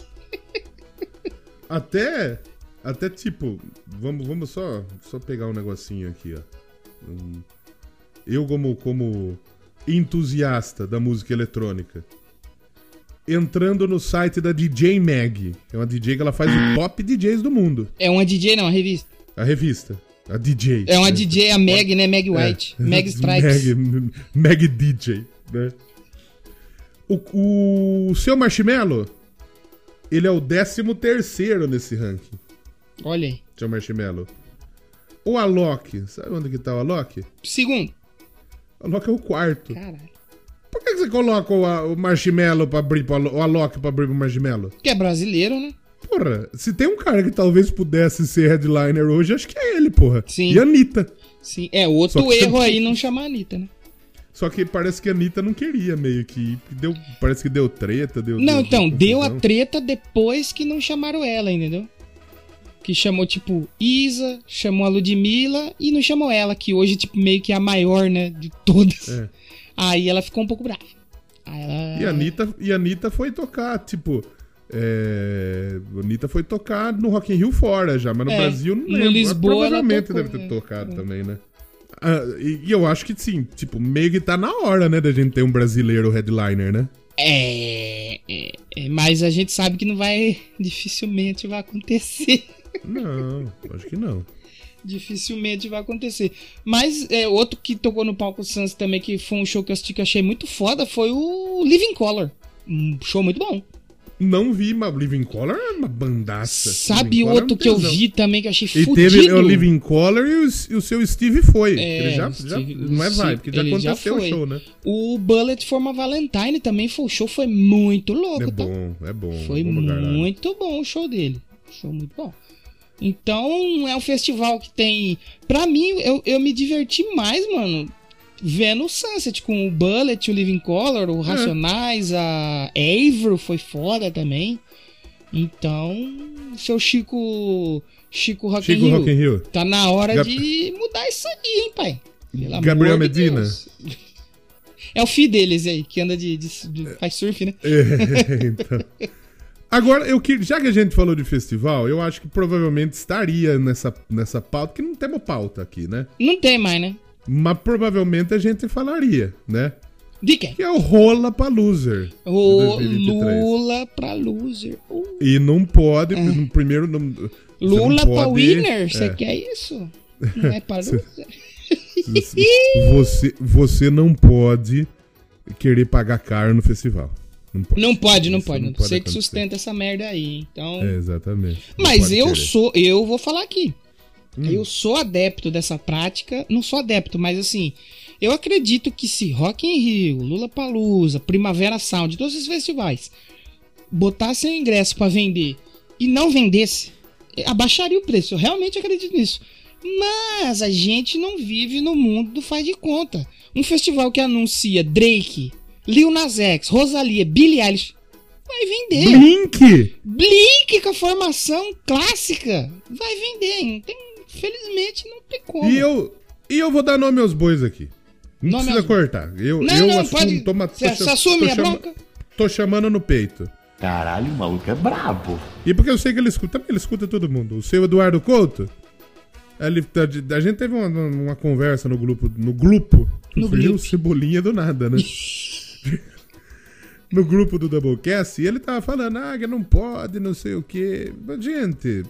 Até. Até tipo. Vamos, vamos só, só pegar um negocinho aqui, ó. Um- eu, como, como entusiasta da música eletrônica, entrando no site da DJ Mag, é uma DJ que ela faz o top DJs do mundo. É uma DJ, não, uma revista. A revista. A DJ. É uma né? DJ, a Meg, né? Meg White. É. Meg Stripes. Mag, Mag DJ, né? O, o seu Marshmallow, ele é o 13 terceiro nesse ranking. Olha aí. Seu Marshmallow. O Alok, sabe onde que tá o Alok? Segundo. O Alok é o quarto. Caralho. Por que, que você coloca o, a- o Marshmallow pra abrir pro Alok, o Alok pra abrir pro Marshmallow? Que é brasileiro, né? Porra, se tem um cara que talvez pudesse ser headliner hoje, acho que é ele, porra. Sim. E a Anitta. Sim. É outro erro aí não chamar a Anitta, né? Só que parece que a Anitta não queria meio que. Deu, parece que deu treta, deu. Não, deu- então, deu a treta depois que não chamaram ela, entendeu? Que chamou, tipo, Isa, chamou a Ludmilla e não chamou ela, que hoje, tipo, meio que é a maior, né, de todas. É. Aí ela ficou um pouco brava. Ela... E a Anitta, e a Anitta foi tocar, tipo. É, a Anitta foi tocar no Rock in Rio fora já, mas no É, Brasil não no lembro. Lisboa ela Provavelmente tocou, deve ter né? tocado também, né? Ah, e, e eu acho que sim, tipo, meio que tá na hora, né, da gente ter um brasileiro headliner, né? É, é, é, mas a gente sabe que não vai... Dificilmente vai acontecer. Não, acho que não. Dificilmente vai acontecer. Mas é, outro que tocou no palco Sans também, que foi um show que eu assisti que eu achei muito foda, foi o Living Color. Um show muito bom. Não vi, mas Living Color é uma bandaça. Sabe Living Colour é outro que eu vi também que eu achei E fudido? teve o Living Color e o, e o seu Steve foi. É, ele já, o já- Steve- não é o vai, Steve- porque já ele já aconteceu o show, né? O Bullet for uma Valentine também foi o show, foi muito louco, É tá? bom, é bom. Foi bom caralho. muito bom o show dele. Show muito bom. Então, é um festival que tem. Pra mim, eu, eu me diverti mais, mano, vendo o Sunset com o Bullet, o Living Color, É. o Racionais, a Avro foi foda também. Então, seu Chico. Chico Rock Chico Rio. Rock in Rio. Tá na hora Gab- de mudar isso aí, hein, pai? Pelo Gabriel amor de Medina? Deus. É o filho deles aí, que anda de. de- de- faz surf, né? É, então. Agora, eu que, já que a gente falou de festival, eu acho que provavelmente estaria nessa, nessa pauta, que não temos pauta aqui, né? Não tem mais, né? Mas provavelmente a gente falaria, né? De quem? Que é o Rola pra Loser. O 2023. Lula pra loser. Uh, E não pode, no primeiro. Não, Lula pra pode- winner? Você é. quer isso? Não é pra loser? Você, você não pode querer pagar caro no festival. Não pode. Não pode, não pode. não pode Você que acontecer. sustenta essa merda aí. Então. É, exatamente. Não Mas eu querer. sou, eu vou falar aqui. Hum. Eu sou adepto dessa prática. Não sou adepto, mas assim, eu acredito que se Rock in Rio, Lula Palusa, Primavera Sound, todos esses festivais, botassem ingresso pra vender e não vendesse, abaixaria o preço. Eu realmente acredito nisso. Mas a gente não vive no mundo do faz de conta. Um festival que anuncia Drake, Lil Nas X, Rosalia, Billie Eilish, vai vender. Blink! Blink com a formação clássica. Vai vender. Não tem, felizmente não tem como. E eu, e eu vou dar nome aos bois aqui. Não Nome precisa aos- cortar. Eu, não, eu não, assumo, pode. toma- Você tô você assume tô a chama- bronca? Tô chamando no peito. Caralho, o maluco é brabo. E porque eu sei que ele escuta, também ele escuta todo mundo. O seu Eduardo Couto, ele, a, a gente teve uma, uma conversa no grupo. No grupo. No Surgiu grupo. cebolinha do nada, né? no grupo do Doublecast, e ele tava falando, ah, que não pode, não sei o quê. Mas, gente,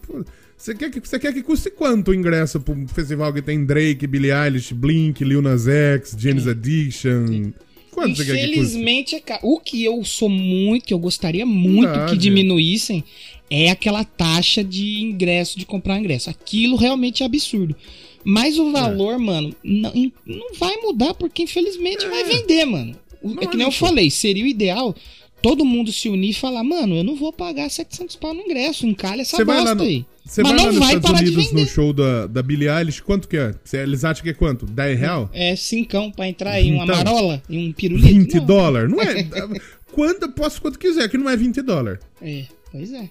você quer, que, você quer que custe quanto o ingresso pra um festival que tem Drake, Billie Eilish, Blink, Lil Nas X, James Addiction? Quanto você quer que custe? Infelizmente é caro. O que eu sou muito, que eu gostaria muito Verdade. que diminuíssem, é aquela taxa de ingresso, de comprar ingresso. Aquilo realmente é absurdo. Mas o valor, mano, não, não vai mudar, porque infelizmente vai vender, mano. O- É que nem eu falei, seria o ideal todo mundo se unir e falar, mano, eu não vou pagar 700 pau no ingresso, encalha essa Você vai bosta no- aí. Você Mas vai lá não nos vai Estados parar de Unidos no show da, da Billie Eilish, quanto que é? Cê- Eles acham que é quanto? 10 real? É cincão pra entrar aí, uma Então, marola e um pirulito. 20 Não. dólares? Não é? Quanto, posso quanto quiser, que não é 20 dólares. É, pois é.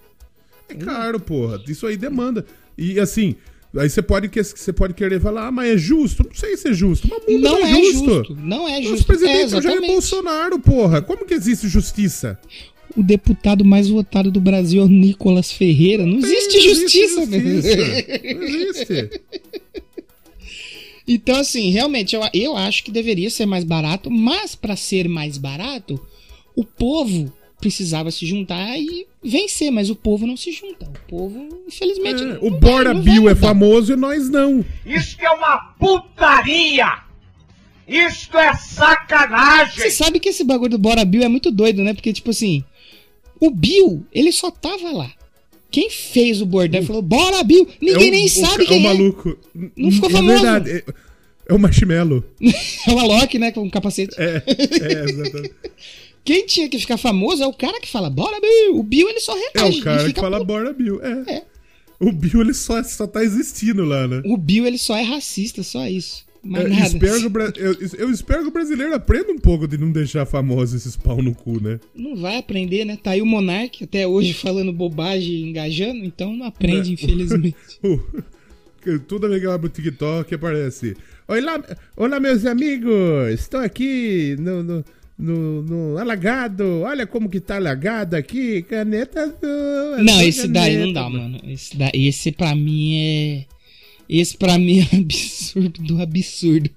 É caro, porra. Isso aí demanda. E assim, aí você pode, você pode querer falar, ah, mas é justo. Não sei se é justo. Mas mundo Não não é justo. Não é justo. presidente é, é o Jair. Bolsonaro, porra. Como que existe justiça? O deputado mais votado do Brasil é o Nicolas Ferreira. Não existe Não justiça, justiça. Não existe. Então, assim, realmente, eu, eu acho que deveria ser mais barato, mas para ser mais barato, o povo precisava se juntar e vencer, mas o povo não se junta. O povo, infelizmente, É, não, o não Bora vai- Bill é famoso e nós não. Isso que é uma putaria! Isto é sacanagem! Você sabe que esse bagulho do Bora Bill é muito doido, né? Porque, tipo assim, o Bill, ele só tava lá. Quem fez o bordel falou, Bora Bill! Ninguém é o- nem o, sabe é quem o é. maluco. Não ficou é famoso. verdade. É, é o Marshmallow. É o Alok, né? Com um capacete. É, é, exatamente. Quem tinha que ficar famoso é o cara que fala, Bora Bill! O Bill, ele só É reage. o cara que fala. Bora Bill. É. É. O Bill, ele só, só tá existindo lá, né? O Bill, ele só é racista, só isso. Mais Eu espero, que o Bra- eu, eu espero que o brasileiro aprenda um pouco de não deixar famoso esses pau no cu, né? Não vai aprender, né? Tá aí o Monark até hoje falando bobagem e engajando, então não aprende, Né? infelizmente. Toda vez que eu abro o TikTok aparece. Olá, olá, meus amigos! Estou aqui no, no, no, no alagado. Olha como que tá alagado aqui. Caneta azul. Não, esse daí não caneta. dá, mano. Esse, da, esse pra mim é. Esse pra mim é absurdo do absurdo.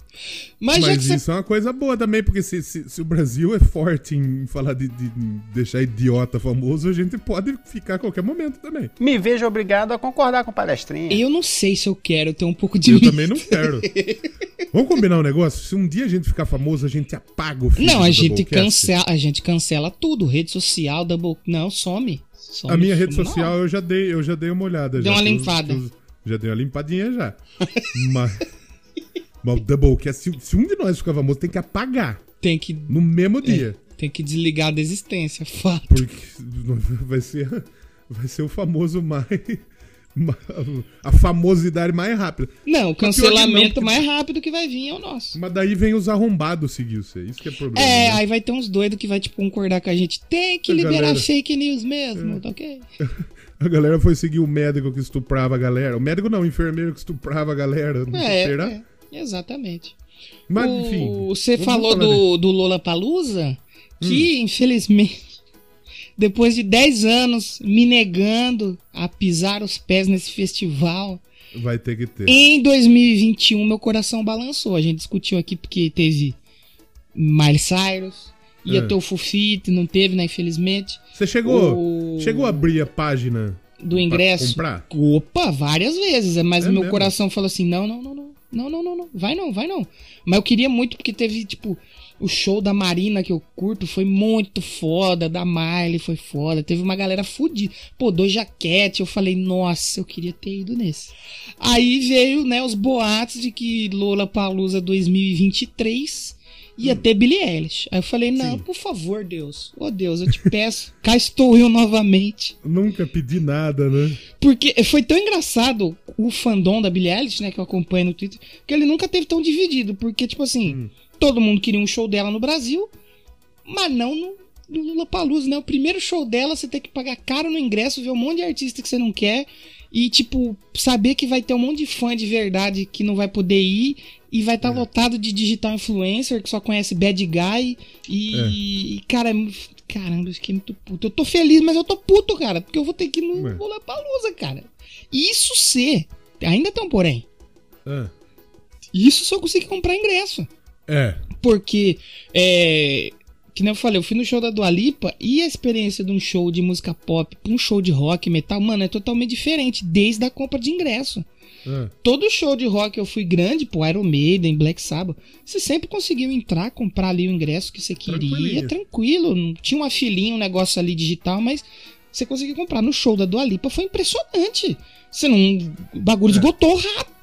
Mas, já que Mas você. isso é uma coisa boa também, porque se, se, se o Brasil é forte em falar de, de deixar idiota famoso, a gente pode ficar a qualquer momento também. Me vejo obrigado a concordar com o palestrinha. Eu não sei se eu quero ter um pouco de Eu também não quero. Vamos combinar um negócio? Se um dia a gente ficar famoso, a gente apaga o filme Não, a gente cancela, a gente cancela tudo, rede social, double, não, some. some A minha rede social eu já dei, eu já dei uma olhada. Deu já. uma Tem uns- limpada. já dei uma limpadinha já. mas, mas o Doublecast, se, se um de nós ficar famoso, tem que apagar não. Tem que no mesmo dia. tem que desligar da existência, fato. Porque vai ser, vai ser o famoso mais. A famosidade mais rápida. Não, o cancelamento não, mais rápido que vai vir é o nosso. Mas daí vem os arrombados seguir você. Isso que é problema. É, né? aí vai ter uns doidos que vai, tipo, concordar com a gente. Tem que A liberar galera- fake news mesmo, tá ok? A galera foi seguir o médico que estuprava a galera. O médico não, o enfermeiro que estuprava a galera. Não É, será? é, exatamente. Mas, O- enfim. Você falou Hum. do, do Lola Palusa, que infelizmente, depois de 10 anos me negando a pisar os pés nesse festival. Vai ter que ter. Em 2021, meu coração balançou. A gente discutiu aqui porque teve Miley Cyrus, ia é. ter o Fufite, não teve, né? Infelizmente. Você chegou, o... chegou a abrir a página do ingresso? comprar? Opa, várias vezes. Mas é meu mesmo? coração falou assim: não, não, não, não. Não, não, não, não. Vai não, vai não. Mas eu queria muito, porque teve, tipo, o show da Marina que eu curto foi muito foda, da Miley foi foda, teve uma galera fudida. Pô, dois jaquete, eu falei, nossa, eu queria ter ido nesse. Aí veio, né, os boatos de que Lola Palusa 2023 ia ter Billie Eilish. Aí eu falei, não, Hum. Sim. por favor, Deus, ô Deus, eu te peço, cá estou eu novamente. Nunca pedi nada, né? Porque foi tão engraçado o fandom da Billie Eilish, né, que eu acompanho no Twitter, que ele nunca teve tão dividido. Porque, tipo assim, todo mundo queria um show dela no Brasil, mas não no, no Lollapalooza, né? O primeiro show dela, você tem que pagar caro no ingresso, ver um monte de artista que você não quer, e, tipo, saber que vai ter um monte de fã de verdade que não vai poder ir, e vai estar lotado de digital influencer que só conhece bad guy, e, e, cara, é caramba, eu fiquei muito puto. Eu tô feliz, mas eu tô puto, cara, porque eu vou ter que ir no Ué. Lollapalooza, cara. Isso ser, ainda tem um porém, Ah, isso se eu conseguir comprar ingresso. É. Porque, é, que nem eu falei, eu fui no show da Dua Lipa e a experiência de um show de música pop pra um show de rock, metal, mano, é totalmente diferente, desde a compra de ingresso. Ah, Todo show de rock eu fui grande, pô, Iron Maiden, Black Sabbath, você sempre conseguiu entrar, comprar ali o ingresso que você queria, tranquilo, não tinha uma filinha, um negócio ali digital, mas você conseguiu comprar. No show da Dua Lipa foi impressionante. Você não, o bagulho É. esgotou rápido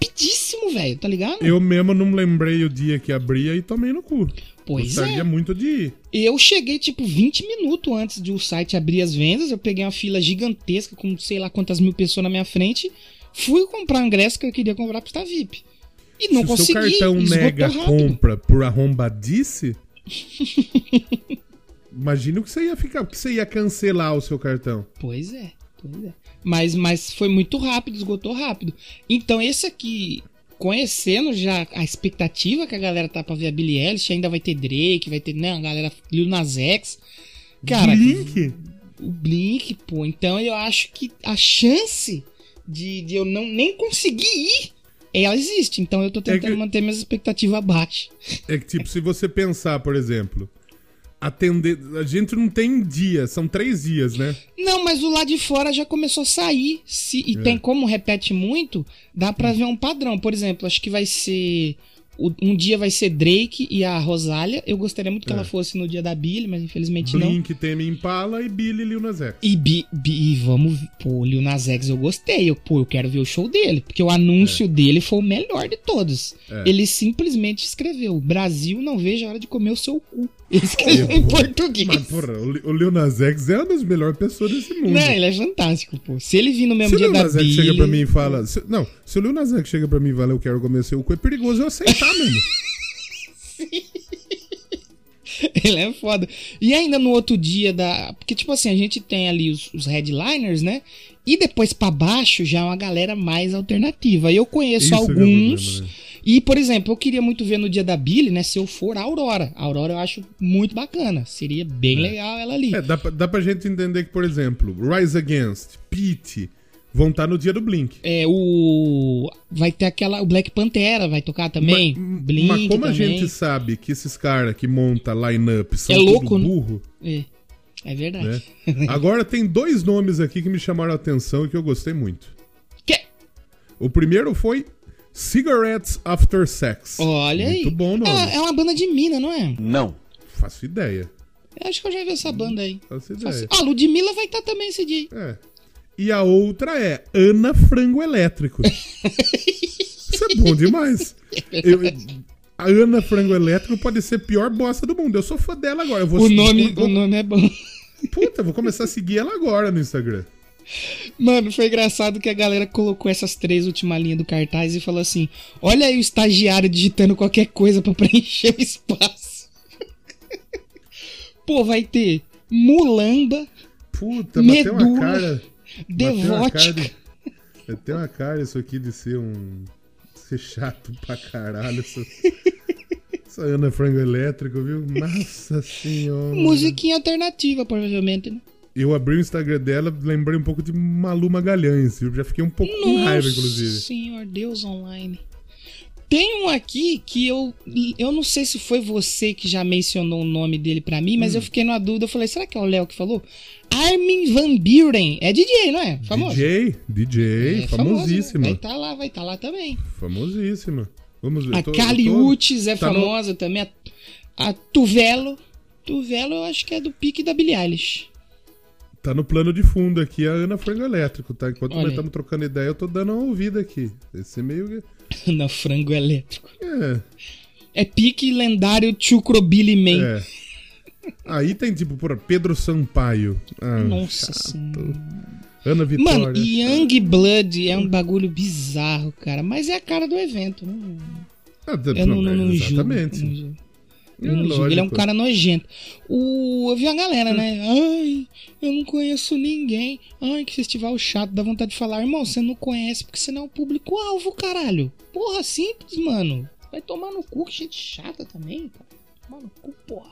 velho, tá ligado? Eu mesmo não lembrei o dia que abria e tomei no cu. Pois Gostaria é. muito de ir. Eu cheguei, tipo, 20 minutos antes de o site abrir as vendas. Eu peguei uma fila gigantesca, com sei lá quantas mil pessoas na minha frente. Fui comprar o ingresso que eu queria comprar pro estar VIP. E não Se o consegui. seu cartão nega rápido. compra por arrombadice, imagina o que você ia ficar, que você ia cancelar o seu cartão. Pois é, pois é. Mas, mas foi muito rápido, esgotou rápido. Então, esse aqui, conhecendo já a expectativa que a galera tá pra ver a Billie Eilish, ainda vai ter Drake, vai ter, né, a galera Lil Nas X. Cara, Blink? o Blink, pô. Então eu acho que a chance de, de eu não nem conseguir ir, ela existe. Então eu tô tentando É que- manter minhas expectativas baixas. É que, tipo, se você pensar, por exemplo, atender. A gente não tem dia, são três dias, né? Não, mas o lá de fora já começou a sair. Se, e É. tem como repete muito, dá pra ver um padrão. Por exemplo, acho que vai ser. O- Um dia vai ser Drake e a Rosália. Eu gostaria muito que É. ela fosse no dia da Billy, mas infelizmente não. Blink, Teme Impala e Billy Lil Nas X. E, Bi, Bi- e vamos. Pô, o Lil Nas X eu gostei. Eu, pô, eu quero ver o show dele. Porque o anúncio dele foi o melhor de todos. É. Ele simplesmente escreveu: Brasil, não vejo a hora de comer o seu cu. Ele escreveu em português. Mas, porra, o Li- o Lil Nas X é uma das melhores pessoas desse mundo. Não, ele é fantástico, pô. Se ele vir no mesmo Se o dia Lil da Nas X Billy. chega pra mim e fala. se- não, se o Lil Nas X chega pra mim e fala eu quero comer seu cu, é perigoso eu aceitar Ele é foda. E ainda no outro dia da. Porque, tipo assim, a gente tem ali os, os headliners, né? E depois pra baixo já é uma galera mais alternativa. Eu conheço Isso que é alguns. problema, né? E, por exemplo, eu queria muito ver no dia da Billy, né? Se eu for a Aurora. A Aurora eu acho muito bacana. Seria bem legal ela ali. É, dá pra, dá pra gente entender que, por exemplo, Rise Against, Pete vão estar no dia do Blink. É, o. Vai ter aquela. O Black Pantera vai tocar também. Mas, Blink mas como a também. gente sabe que esses caras que montam line-up são É louco, tudo né? burro, É, é verdade. né? Agora tem dois nomes aqui que me chamaram a atenção e que eu gostei muito. Que- O primeiro foi Cigarettes After Sex. Olha aí. Muito bom o nome. É, é uma banda de mina, não é? Não. Faço ideia. Eu acho que eu já vi essa banda aí. Faço Faço- ideia. Ah, Ludmilla vai estar também esse dia. aí. É. E a outra é Ana Frango Elétrico. Isso é bom demais. Eu- a Ana Frango Elétrico pode ser a pior bosta do mundo. Eu sou fã dela agora. O nome, vou- o nome é bom. Puta, vou começar a seguir ela agora no Instagram. Mano, foi engraçado que a galera colocou essas três últimas linhas do cartaz e falou assim: Olha aí o estagiário digitando qualquer coisa pra preencher o espaço. Pô, vai ter Mulamba, Puta, Medula. Bateu uma cara Devótica. de. Bateu uma cara isso aqui de ser um. ser chato pra caralho. Essa, essa Ana Frango Elétrico, viu? Nossa senhora. Musiquinha alternativa, provavelmente, né? Eu abri o Instagram dela, lembrei um pouco de Malu Magalhães. Eu já fiquei um pouco com raiva, inclusive. Senhor Deus online. Tem um aqui que eu eu não sei se foi você que já mencionou o nome dele pra mim, Hum. mas eu fiquei na dúvida, eu falei, será que é o Léo que falou? Armin Van Buren, é DJ, não é? Famoso. DJ, DJ, É famosíssima. Vai estar lá, vai estar lá também. Famosíssima. Vamos ver. A eu tô- é tá no- famosa também. A, a Tuvelo. Tuvelo eu acho que é do pique da Billie Eilish. Tá no plano de fundo aqui a Ana Frango Elétrico, tá? Enquanto Olha nós estamos trocando ideia, eu tô dando uma ouvida aqui. Esse meio. Na frango elétrico. É, É pique lendário Chucrobilly Man. é. Aí tem tipo, porra, Pedro Sampaio. Ah, Nossa chato. senhora. Ana Vitória. Mano, Young Blood é um bagulho bizarro, cara. Mas é a cara do evento. Não, Ah, eu não, não, não julgo, Exatamente. eu não julgo. É julgo. Ele é um lógico. cara nojento. O, eu vi uma galera, né? Ai, eu não conheço ninguém. Ai, que festival chato. Dá vontade de falar, irmão, você não conhece porque você não é o público-alvo, caralho. Porra, simples, mano. Vai tomar no cu, que gente chata também, cara. Tomar no cu, porra.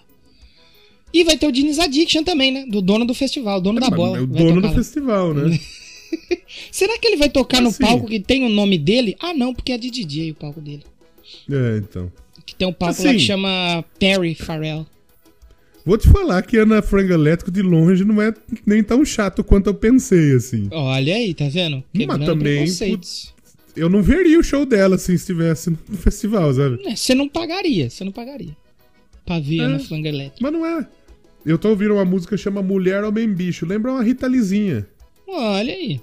E vai ter o Diniz Addiction também, né? Do dono do festival, dono da Mas bola. É o dono do lá. festival, né? Será que ele vai tocar no Assim. palco que tem o nome dele? Ah, não, porque é de DJ o palco dele. é, então. Que tem um palco lá que Assim. chama Perry Farrell. Vou te falar que Ana Frango Elétrico de longe não é nem tão chato quanto eu pensei, assim. Olha aí, tá vendo? Quebrando também, preconceitos. Eu não veria o show dela assim, se estivesse no festival, sabe? É, Você não pagaria, você não pagaria. Pra ver É. na flanga elétrica. Mas não é. Eu tô ouvindo uma música que chama Mulher Homem Bicho. Lembra uma Rita Lizinha. Olha aí.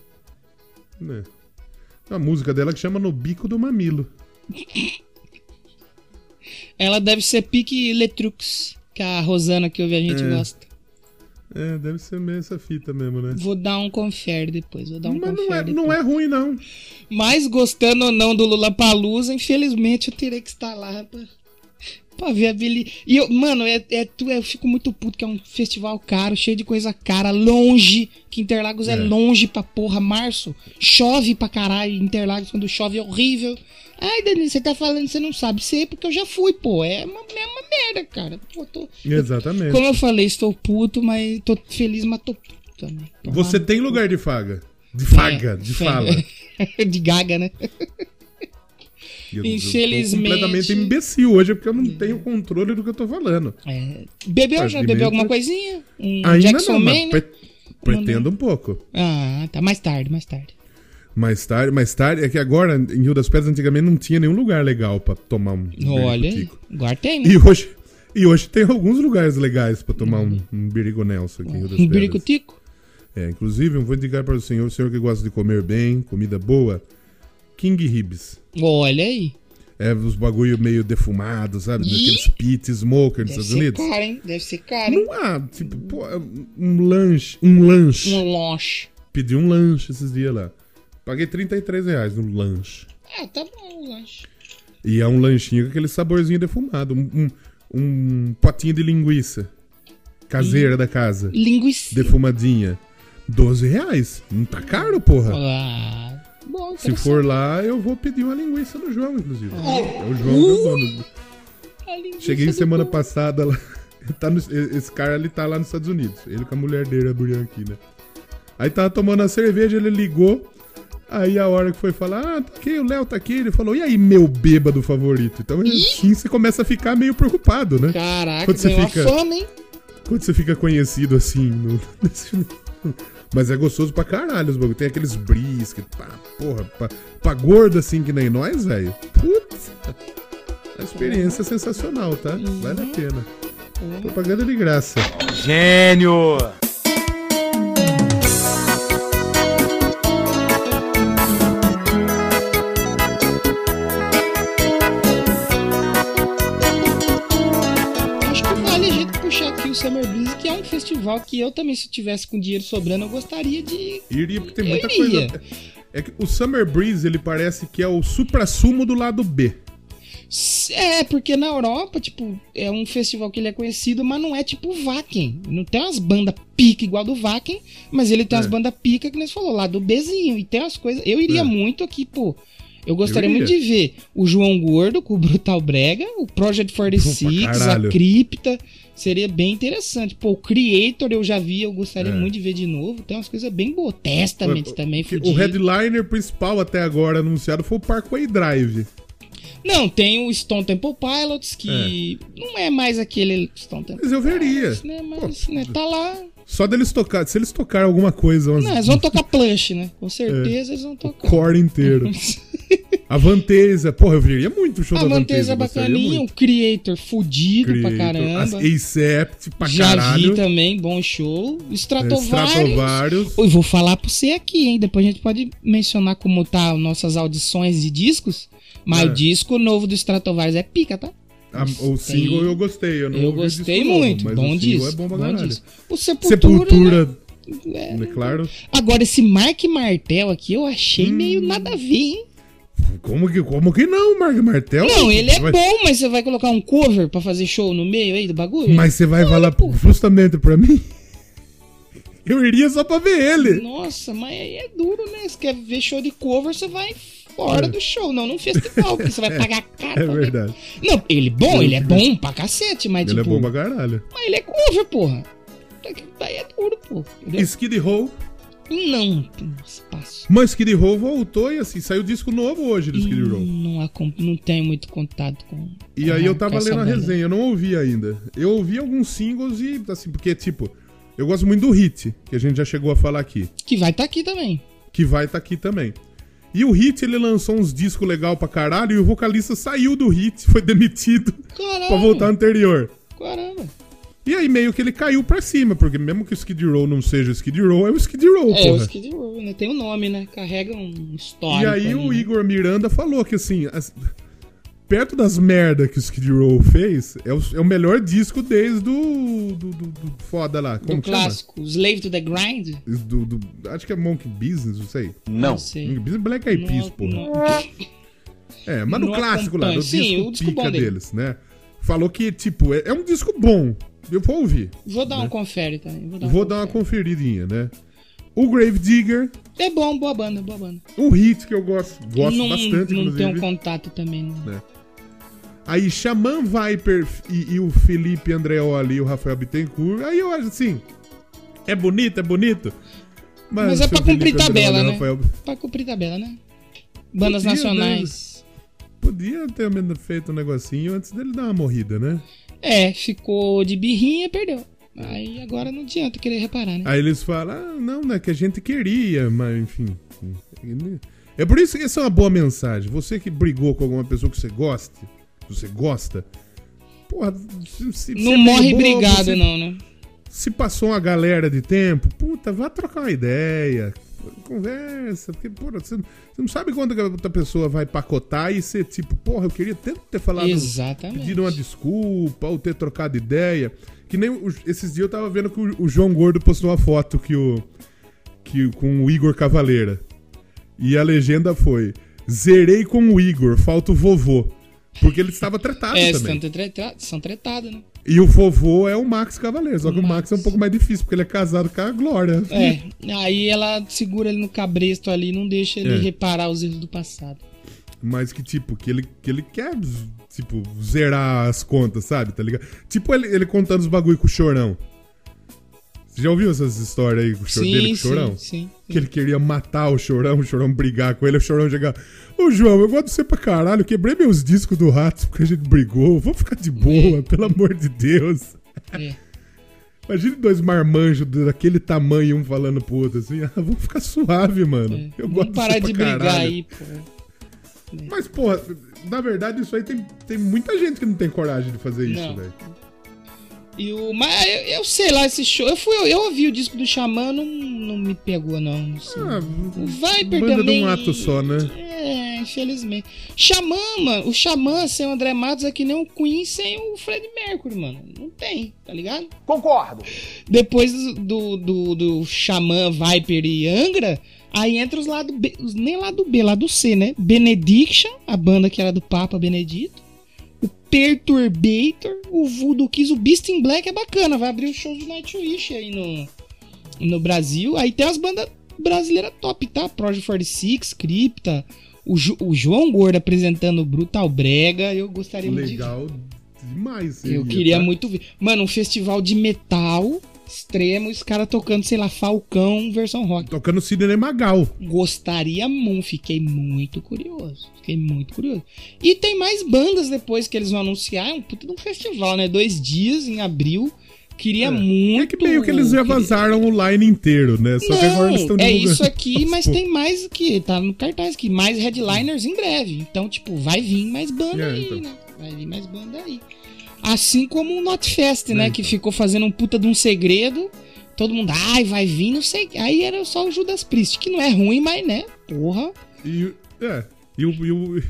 né? A música dela que chama No Bico do Mamilo. Ela deve ser pique Letrux, que a Rosana que ouve a gente É. gosta. É, deve ser meio essa fita mesmo, né? Vou dar um confere depois, vou dar um Mas não é, depois. não é ruim, não. Mas gostando ou não do Lula Palusa, infelizmente eu terei que estar lá pra, pra ver a Billy. E eu, mano, é, é, eu fico muito puto que é um festival caro, cheio de coisa cara, longe. Que Interlagos é, É. longe pra porra. Março, chove pra caralho. Interlagos, quando chove, é horrível. Ai, Danilo, você tá falando você não sabe. Sei, porque eu já fui, pô. É uma, é uma merda, cara. Pô, tô- Exatamente. como eu falei, estou puto, mas tô feliz, mas tô puto também. Você tem lugar de faga. De faga, de É, fala. de gaga, né? Eu- eu Infelizmente- tô completamente imbecil hoje, porque eu não tenho controle do que eu tô falando. É, bebeu? Mas Já bebeu alguma coisinha? Um Ainda Jackson não, Man, né? pre- pretendo um pouco. Ah, tá. Mais tarde, mais tarde. Mais tarde, mais tarde, é que agora em Rio das Pedras antigamente não tinha nenhum lugar legal pra tomar um Olha. Agora tem, né? E hoje, e hoje tem alguns lugares legais pra tomar um, um birigo Nelson aqui em Rio das Um Pedras. biricutico? É, inclusive, eu vou indicar para o senhor, o senhor que gosta de comer bem, comida boa, King Ribs. Olha aí. É, os bagulho meio defumados, sabe? Ih! Daqueles pit smoker dos Deve Estados ser Unidos. caro, hein? Deve ser caro, hein? Não há, tipo, pô, um lanche, um lanche. Um lanche. Pedi um lanche esses dias lá. Paguei 33 reais no lanche. Ah, tá bom o lanche. E é um lanchinho com aquele saborzinho defumado. Um, um, um potinho de linguiça. Caseira da casa. Linguiça. Defumadinha. 12 reais. Não tá caro, porra. Ah, bom, Se for lá, eu vou pedir uma linguiça do João, inclusive. É o João que o dono. Cheguei semana povo. passada lá. Tá no- esse cara ele tá lá nos Estados Unidos. Ele com a mulher dele, a Bianchina. Aí tava tomando a cerveja, ele ligou. Aí a hora que foi falar, ah, tá aqui, o Léo tá aqui. Ele falou, e aí, meu bêbado favorito? Então assim você começa a ficar meio preocupado, né? Caraca, Quando você fica- fama, hein? Quando você fica conhecido assim. no- Mas é gostoso pra caralho os bagulho. Tem aqueles brisket, pá, porra, pra, pra gordo assim que nem nós, velho. Putz. A experiência é sensacional, tá? Vale a pena. Propaganda de graça. Gênio! Summer Breeze, que é um festival que eu também, se tivesse com dinheiro sobrando, eu gostaria de. Iria, porque tem Eu muita iria. coisa. É que o Summer Breeze, ele parece que é o supra-sumo do lado B. É, porque na Europa, tipo, é um festival que ele é conhecido, mas não é tipo o Wacken. Não tem umas bandas pica igual do Wacken, mas ele tem É. umas bandas pica que você falou, lá do Bzinho. E tem umas coisas. Eu iria É. muito aqui, pô. Eu gostaria Eu muito de ver o João Gordo com o Brutal Brega, o Project 46, a. Cripta. Seria bem interessante. Pô, o Creator eu já vi, eu gostaria É. muito de ver de novo. Tem umas coisas bem boas. Testament também, Que fudido. o headliner principal até agora anunciado foi o Parkway Drive. Não, tem o Stone Temple Pilots, que não é mais aquele Stone Temple Mas eu veria. Pilots, né? Mas, né, tá lá. Só deles tocar, se eles tocarem alguma coisa, umas, Não, eles vão tocar plush, né? Com certeza eles vão tocar. core inteiro. A Vanteza, porra, eu veria muito o show A da Vanteza Vanteza. é bacaninha, o. Creator fudido pra Creator, caramba. As Acept pra Já caralho. vi também, bom show. É, Stratovarius. Stratovarius. Oi, vou falar pra você aqui, hein? Depois a gente pode mencionar como tá nossas audições de discos. Mas É. o disco novo do Stratovarius é pica, tá? A- o single Tem- eu gostei. Eu, não Eu gostei disco muito. mas bom o single disco. é bom pra bom disco. O Sepultura. Sepultura, né? é claro. Agora, esse Mark Martel aqui eu achei Hum. meio nada a ver, hein? Como que, como que não, Mark Martel? Não, ele é Vai- bom, mas você vai colocar um cover pra fazer show no meio aí do bagulho? Mas você vai falar pô. justamente pra mim? Eu iria só pra ver ele. Nossa, mas aí é duro, né? Você quer ver show de cover, você vai fora do show, não num festival, porque você vai pagar caro. É verdade. Não, ele bom, ele é bom pra cacete, mas Ele é tipo. bom pra caralho. Mas ele é cover, porra. Daí é duro. Entendeu? Skid Row. Não, nossa, passo. Mas Skid Row voltou e assim, saiu disco novo hoje do Skid Row. Não, não tenho muito contato com. E aí eu tava lendo a resenha, eu não ouvi ainda. Eu ouvi alguns singles e, assim, porque, tipo, eu gosto muito do Hit, que a gente já chegou a falar aqui, Que vai estar aqui também. que vai estar aqui também. E o Hit, ele lançou uns discos legal pra caralho e o vocalista saiu do Hit, foi demitido Caralho. pra voltar ao anterior. Caramba. E aí meio que ele caiu pra cima, porque mesmo que o Skid Row não seja o Skid Row, é o Skid Row, É, o porra. Skid Row, né? Tem um nome, né? Carrega um E histórico. aí o né? Igor Miranda falou que assim, as- perto das merda que o Skid Row fez, é o, é o melhor disco desde do, do, do- do foda lá. Como Do que chama? clássico, Slave to the Grind? Do, do- acho que é Monkey Business, não sei. Não sei. Monkey Business é Black Eyed Peas, Não- porra. não- É, mas no não clássico lá, no. Sim, disco, o disco pica bom dele. deles, né? Falou que, tipo, é, é um disco bom. Eu vou ouvir. Vou dar um confere também. Vou dar, Vou um dar uma conferidinha, né? O Grave Digger, É bom, boa banda, boa banda. um hit que eu gosto, gosto não, bastante, Não inclusive. tem um contato também. Não. né? Aí Xamã Viper e, e o Felipe Andreoli e o Rafael Bittencourt. Aí eu acho assim. É bonito, é bonito. Mas é o pra Felipe cumprir Andreoli tabela, o né? Rafael- Pra cumprir tabela, né? Bandas Podia, nacionais. Podia ter feito um negocinho antes dele dar uma morrida, né? É, ficou de birrinha e perdeu. Aí agora não adianta querer reparar, né? Aí eles falam, ah, não, né, que a gente queria, mas enfim. É por isso que essa é uma boa mensagem. Você que brigou com alguma pessoa que você goste, que você gosta, porra, se, se- não morre bobo, brigado, se- não, né? Se passou uma galera de tempo, puta, vá trocar uma ideia. Conversa, porque, porra, você, você não sabe quando que a outra pessoa vai pacotar e ser tipo, porra, eu queria tanto ter falado, Exatamente. pedido uma desculpa ou ter trocado ideia. Que nem o- esses dias eu tava vendo que o, o João Gordo postou uma foto que o, que, com o Igor Cavaleira. E a legenda foi: Zerei com o Igor, falta o vovô. Porque ele estava tratado É, também. são, treta- são tretados, né? E o vovô é o Max Cavaleiro. Só que o O Max é um Max. pouco mais difícil, porque ele é casado com a Glória. É, aí ela segura ele no cabresto ali, não deixa ele É. reparar os erros do passado. Mas que, tipo, que ele, que ele quer, tipo, zerar as contas, sabe? Tá ligado? Tipo ele, ele contando os bagulho com o chorão. Você já ouviu essas histórias aí com o chor- dele com o chorão? sim, sim. Que ele queria matar o chorão, o chorão brigar com ele, o chorão chegar. Ô João, eu gosto de você pra caralho, quebrei meus discos do rato porque a gente brigou. Vamos ficar de boa, pelo amor de Deus. É. Imagine dois marmanjos daquele tamanho, um falando pro outro assim, ah, vamos ficar suave, mano. É. Eu gosto Vamos parar de pra brigar caralho. aí, pô. Mas, porra, na verdade, isso aí tem, tem muita gente que não tem coragem de fazer isso, velho. E o, mas eu, eu sei lá, esse show. Eu, fui, eu ouvi o disco do Xamã, não, não me pegou, não. assim. Ah, o Viper banda de também. um ato só, né? É, infelizmente. Xamã, mano. O Xamã sem o André Matos é que nem o Queen sem o Fred Mercury, mano. Não tem, tá ligado? Concordo. Depois do, do, do Xamã, Viper e Angra, aí entra os lado B, os, nem lado B, lado C, né? Benediction, a banda que era do Papa Benedito. O Perturbator, o Voodoo Kiss, o Beast in Black é bacana, vai abrir o show de Nightwish aí no, no Brasil. Aí tem as bandas brasileiras top, tá? Project 46, Crypta, o, Ju- o João Gordo apresentando o Brutal Brega, eu gostaria muito de. Legal demais. Eu seria, queria tá? muito ver. Mano, um festival de metal extremo, os caras tocando, sei lá, Falcão versão rock. Tocando Sidney Magal. Gostaria muito, fiquei muito curioso. Fiquei muito curioso. E tem mais bandas depois que eles vão anunciar. É um puta de um festival, né? Dois dias em abril. Queria muito. É que meio que eles já queria- vazaram o line inteiro, né? Só que agora eles estão Não, é isso aqui, mas Pô, tem mais aqui, tá no cartaz aqui, mais headliners em breve. Então, tipo, vai vir mais banda É, aí, então. né? Vai vir mais banda aí. Assim como o Notfest, né? É, Que ficou fazendo um puta de um segredo. Todo mundo, ai, vai vir, não sei. Aí era só o Judas Priest, que não é ruim, mas né? Porra. E, é, e o. e o-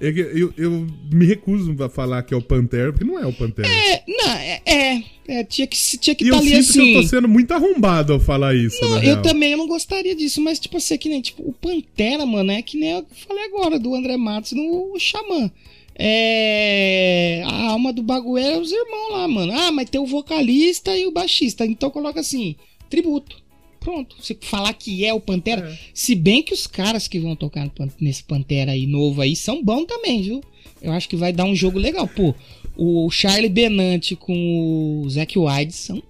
é eu, eu me recuso a falar que é o Pantera, porque não é o Pantera. É, não, é. é, é, tinha que tinha que eu estar ali sinto assim. que eu tô sendo muito arrombado ao falar isso, Não, eu real. também não gostaria disso, mas tipo assim, que nem tipo, o Pantera, mano, é que nem eu falei agora do André Matos no Xamã. É. A alma do bagulho é os irmãos lá, mano. Ah, mas tem o vocalista e o baixista. Então coloca assim: tributo. Pronto. Se falar que é o Pantera. É. Se bem que os caras que vão tocar nesse Pantera aí novo aí são bons também, viu? Eu acho que vai dar um jogo legal. Pô, o Charlie Benante com o Zack Wilde são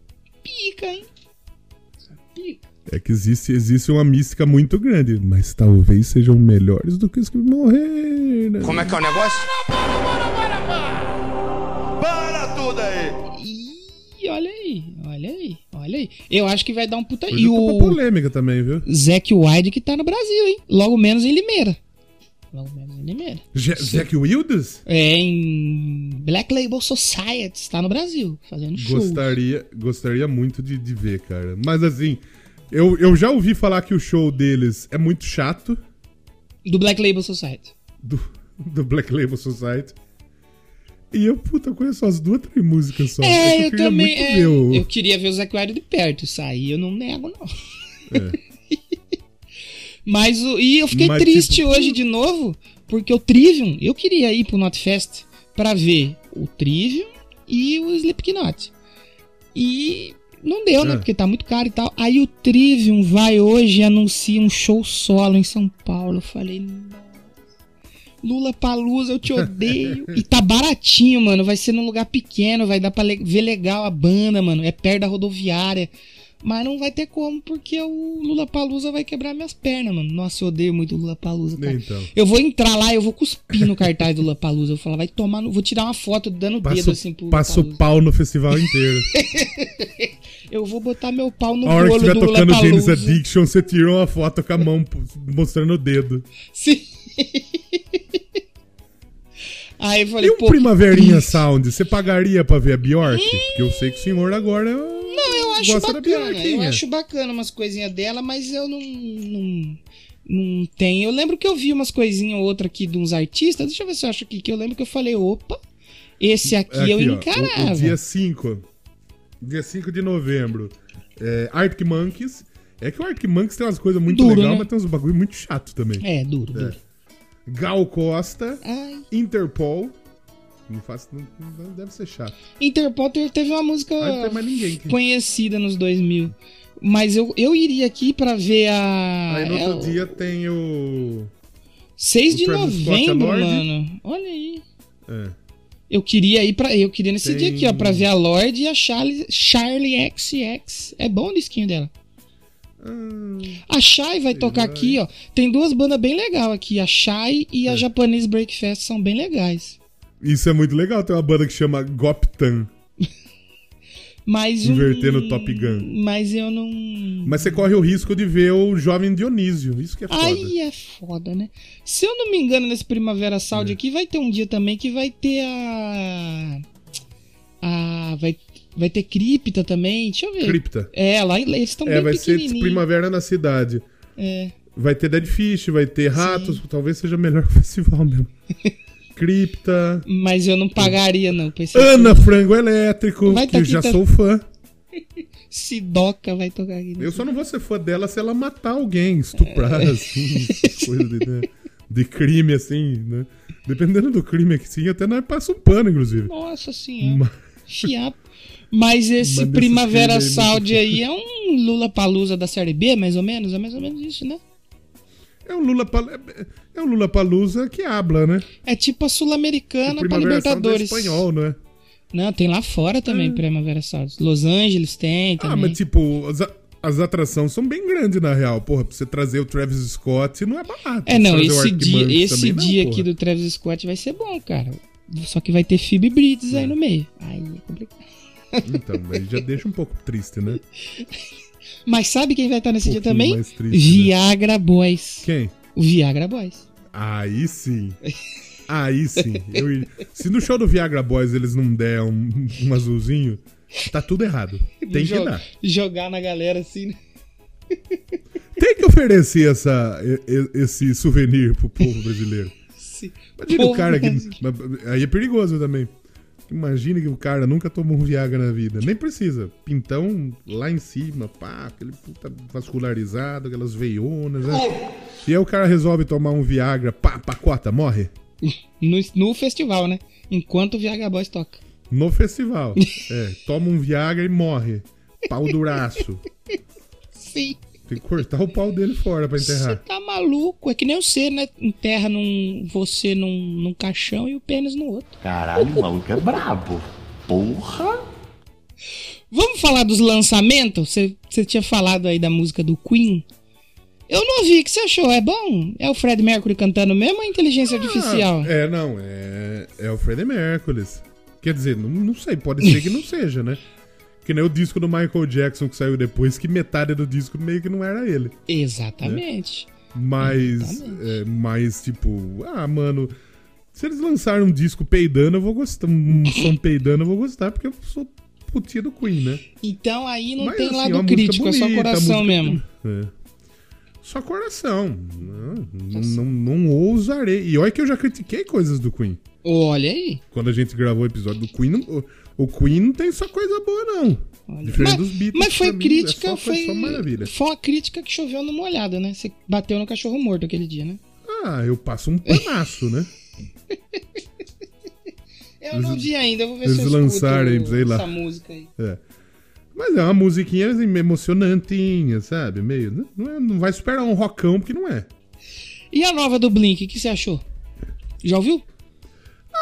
pica, hein? É que existe, existe uma mística muito grande, mas talvez sejam melhores do que os que morreram. né? Como é que é o negócio? Para tudo aí! Ih, olha aí, olha aí, olha aí. Eu acho que vai dar um puta. Hoje E pra o polêmica também, viu? Zack Wilde que tá no Brasil, hein? Logo menos em Limeira. Logo menos em Limeira. Zack Wildes? É em Black Label Society, está no Brasil, fazendo show. Gostaria, gostaria muito de, de ver, cara. Mas assim, eu, eu já ouvi falar que o show deles é muito chato, Do Black Label Society. do, do Black Label Society. E eu, puta, conheço as duas, três músicas só. É, que eu queria também. é, ver o- Eu queria ver o Zac Wilde de perto. Isso aí eu não nego, não. Mas o. E eu fiquei Mas, triste tipo, hoje de novo, porque o Trivium, eu queria ir pro Notfest pra ver o Trivium e o Slipknot. E não deu, né? É. Porque tá muito caro e tal. Aí o Trivium vai hoje e anuncia um show solo em São Paulo. Eu falei. Lula Palusa, eu te odeio. e tá baratinho, mano. Vai ser num lugar pequeno, vai dar pra le- ver legal a banda, mano. É perto da rodoviária. Mas não vai ter como, porque o Lula Palusa vai quebrar minhas pernas, mano. Nossa, eu odeio muito o Lula Palusa, cara. Então. Eu vou entrar lá, eu vou cuspir no cartaz do Lula Palusa. Eu vou falar, vai tomar no... Vou tirar uma foto dando o dedo assim pro passo o pau no festival inteiro. Eu vou botar meu pau no A hora que bolo estiver do tocando James. Addiction, você tira uma foto com a mão mostrando o dedo. Sim. Aí eu falei, E um Primaverinha Sound, você pagaria pra ver a Bjork? Porque eu sei que o senhor agora Não, eu acho bacana. Eu acho bacana umas coisinhas dela, mas eu não, não, não tenho. Eu lembro que eu vi umas coisinhas ou outra aqui de uns artistas. Deixa eu ver se eu acho aqui. Que eu lembro que eu falei, opa, esse aqui, Aqui, eu ó, encarava. O, o dia 5. Dia 5 de novembro. É, Arctic Monkeys. É que o Arctic Monkeys tem umas coisas muito legais, né? mas tem uns bagulho muito chato também. É, duro, duro. Gal Costa, Ai. Interpol. Não faço. Não, não deve ser chato. Interpol te- teve uma música conhecida nos 2000. Mas eu, eu iria aqui pra ver a. Aí no é outro o dia tem o. 6 o de Travis novembro, mano. Olha aí. É. Eu queria ir para Eu queria nesse Tem- dia aqui, ó, pra ver a Lorde e a Charlie, Charlie XX. É bom o disquinho dela. A Shai vai tocar aqui, ó. Tem duas bandas bem legais aqui. A Shai e É. a Japanese Breakfast são bem legais. Isso é muito legal. Tem uma banda que chama Goptan. Mas Invertendo um... o Top Gun. Mas eu não. Mas você corre o risco de ver o jovem Dionísio. Isso que é foda. Aí é foda, né? Se eu não me engano, nesse Primavera É. Sound aqui, vai ter um dia também que vai ter a. A. Vai, vai ter cripta também. Deixa eu ver. Cripta. É, lá eles estão É, bem vai ser. Primavera na cidade. É. Vai ter Dead Fish, vai ter Ratos. Talvez seja o melhor festival mesmo. Cripta. Mas eu não pagaria, não. Ana Frango Elétrico, Vai que tá eu já tá- sou fã. Sidoca vai tocar aqui. Eu só não vou ser fã dela se ela matar alguém, estuprar, É. assim, coisa de, né, de crime, assim, né? Dependendo do crime aqui, sim, até nós passa um pano, inclusive. Nossa senhora. Mas- Chiapo. Mas esse Mas Primavera Sound aí é um Lula Palusa da série B, mais ou menos? É mais ou menos isso, né? É um Lula é um Lula Palusa que habla, né? É tipo a Sul-Americana pra Primavera Sound é Libertadores. espanhol, não é? Não, tem lá fora também Primavera Sound. Los Angeles tem Ah, também. mas tipo, as, as atrações são bem grandes, na real. Porra, pra você trazer o Travis Scott não é barato. É, não, o esse dia, esse também dia aqui do Travis Scott vai ser bom, cara. Só que vai ter Phoebe Bridges aí no meio. Aí é complicado. Então, aí já deixa um pouco triste, né? Mas sabe quem vai estar nesse dia pouquinho também? triste, né? Viagra Boys. Quem? O Viagra Boys. Aí sim. Aí sim. Eu Se no show do Viagra Boys eles não der um, um azulzinho, tá tudo errado. Tem que dar. Jogar na galera assim, né? Tem que oferecer essa, esse souvenir pro povo brasileiro. Sim. Imagina o Povo cara que. brasileiro. mas Aí é perigoso também. Imagina que o cara nunca tomou um Viagra na vida. Nem precisa. Pintão lá em cima, pá, aquele puta vascularizado, aquelas veionas, né? E aí o cara resolve tomar um Viagra, pá, pacota, morre. No, no festival, né? Enquanto o Viagra Boys toca. No festival. É, toma um Viagra e morre. Pau duraço. Sim. Tem que cortar o pau dele fora pra Você enterrar. tá maluco? É que nem você, né? Enterra num, você num, num caixão e o pênis no outro. Caralho, o maluco é brabo. Porra! Vamos falar dos lançamentos? Você, você tinha falado aí da música do Queen. Eu não ouvi. O que você achou? É bom? É o Fred Mercury cantando mesmo ou é inteligência artificial? Ah, é, não, é, é o Freddie Mercury. Quer dizer, não, não sei, pode ser que não seja, né? Que nem o disco do Michael Jackson que saiu depois, que metade do disco meio que não era ele. Exatamente. Mas, é, mas tipo, ah, mano, se eles lançarem um disco peidando, eu vou gostar. Um som peidando, eu vou gostar, porque eu sou putinha do Queen, né? Então aí não Mas, tem assim, lado música crítico, é só bonita, coração música- mesmo. É. Só coração. Não, não, não ousarei. E olha que eu já critiquei coisas do Queen. Olha aí. Quando a gente gravou o episódio do Queen, não- o, Queen não tem só coisa boa, não. olha. Diferente Mas, dos Beatles. mas foi pra mim, crítica, é só, foi, só maravilha. foi uma crítica que choveu numa olhada, né? Você bateu no cachorro morto aquele dia, né? Ah, eu passo um panaço, né? Eu não vi ainda, eu vou ver eles se eu lançarem, sei lá. essa música aí. É. Mas é uma musiquinha assim, emocionantinha, sabe? Meio. Não, é- não vai superar um rockão, porque não é. E a nova do Blink, o que você achou? Já ouviu?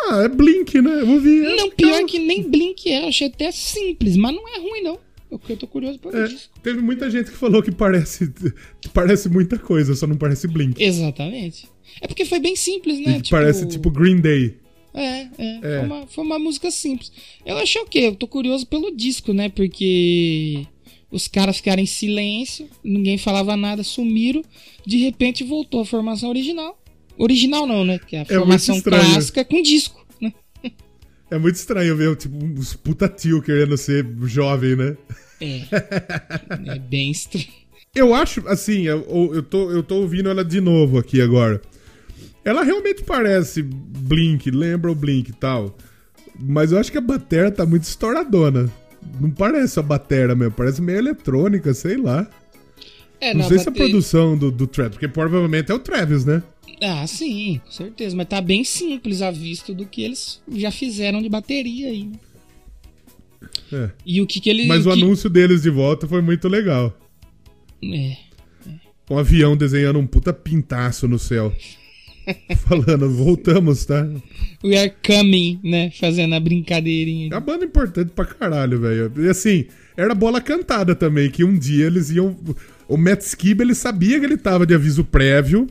Ah, é Blink, né? Eu é não, pior que nem Blink é, eu achei até simples, mas não é ruim não. Eu, eu tô curioso ver É, disso. teve muita gente que falou que parece, que parece muita coisa, só não parece Blink. Exatamente. É porque foi bem simples, né? Que parece tipo Green Day. É, é. É. Foi, uma, foi uma música simples. Eu achei o quê? Eu tô curioso pelo disco, né? Porque os caras ficaram em silêncio, ninguém falava nada, sumiram. De repente voltou a formação original. Original não, né? Que é a muito formação clássica com disco, né? É muito estranho ver, tipo, uns puta tio querendo ser jovem, né? É. é bem estranho. Eu acho, assim, eu, eu, tô, eu tô ouvindo ela de novo aqui agora. Ela realmente parece Blink, lembra o Blink e tal. Mas eu acho que a batera tá muito estouradona. Não parece a batera mesmo, parece meio eletrônica, sei lá. É, não não, sei se a bateria- produção do, do Travis, porque provavelmente é o Travis, né? Ah, sim, com certeza. Mas tá bem simples a vista do que eles já fizeram de bateria aí? É. E o que que eles... Mas o que- anúncio deles de volta foi muito legal. É. Um avião desenhando um puta pintaço no céu. Falando, voltamos, tá? We are coming, né? Fazendo a brincadeirinha. É uma banda importante pra caralho, velho. E assim, era bola cantada também, que um dia eles iam. O Matt Skiba, ele sabia que ele tava de aviso prévio,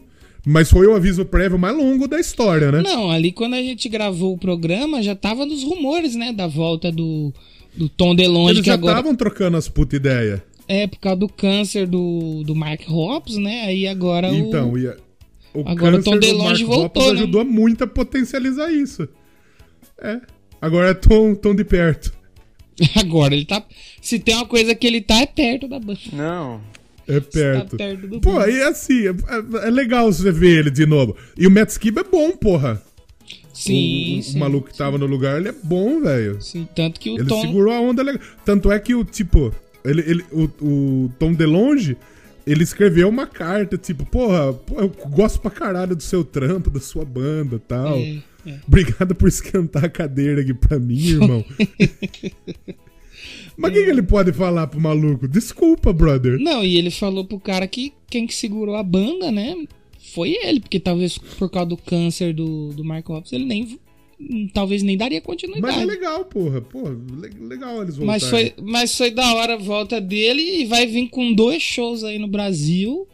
mas foi o aviso prévio mais longo da história, né? Não, ali quando a gente gravou o programa, já tava nos rumores, né? Da volta do, do Tom DeLonge, Eles que já agora... estavam trocando as puta ideia. É, por causa do câncer do, do Mark Hoppus, né? Aí agora Então, o... e a- o Agora o câncer Tom do DeLonge Mark voltou, Hoppus né? ajudou muito a potencializar isso. É. Agora é Tom, Tom de perto. Agora ele tá... Se tem uma coisa que ele tá, é perto da banda. Não. É perto. Tá perto do Pô, e assim, é, é- é legal você ver ele de novo. E o Matt Skiba é bom, porra. Sim, o, sim. o maluco que tava no lugar, ele é bom, velho. Sim, tanto que o Ele Tom... segurou a onda legal. Tanto é que o, tipo, ele, ele, o, o Tom DeLonge, ele escreveu uma carta, tipo, porra, eu gosto pra caralho do seu trampo, da sua banda e tal. É, é. Obrigado por esquentar a cadeira aqui pra mim, irmão. Mas o que, que ele pode falar pro maluco? Desculpa, brother. Não, e ele falou pro cara que quem que segurou a banda, né? Foi ele, porque talvez por causa do câncer do, do Mark Hoppus, ele nem. Talvez nem daria continuidade. Mas é legal, porra. Porra, le- legal eles voltarem. Mas foi, mas foi da hora a volta dele e vai vir com dois shows aí no Brasil.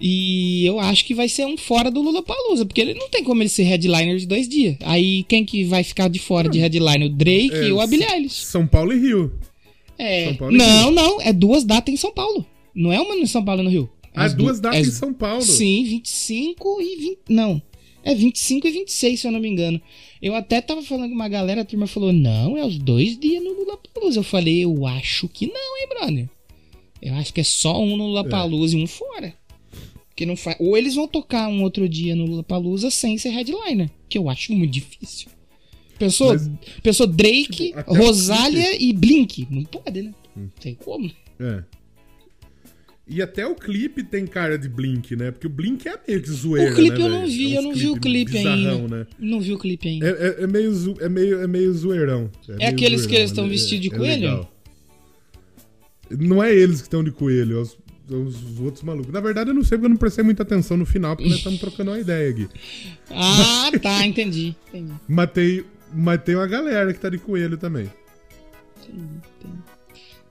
E eu acho que vai ser um fora do Lula Palusa, porque ele não tem como ele ser headliner de dois dias. Aí quem que vai ficar de fora de headliner? O Drake É, ou a Billie Eilish? São Paulo e Rio. É. São Paulo e Não, Rio. não, é duas datas em São Paulo. Não é uma em São Paulo e no Rio. Ah, As duas du- datas as- em São Paulo. Sim, 25 e 20. Não. É 25 e 26, se eu não me engano. Eu até tava falando com uma galera, a turma falou: não, é os dois dias no Lula Palusa. Eu falei: eu acho que não, hein, brother? Eu acho que é só um no Lula Palusa e um fora. Que não faz. Ou eles vão tocar um outro dia no Lula Palusa sem ser headliner, que eu acho muito difícil. Pensou, Mas- pensou Drake, Tipo, Rosália e Blink. Não pode, né? Não tem como. É. E até o clipe tem cara de Blink, né? Porque o Blink é meio que zoeira, o clipe né, eu não velho? vi, É eu não vi o clipe ainda. Né? Não vi o clipe ainda. É, é- é meio, zo- é, meio, é meio zoeirão. meio aqueles que zoeirão, eles estão é- vestidos de é coelho? Não é eles que estão de coelho, é os, os outros malucos. Na verdade, eu não sei porque eu não prestei muita atenção no final, porque nós estamos trocando uma ideia aqui. Ah, tá, entendi. entendi. Mas tem, mas tem uma galera que tá de coelho também.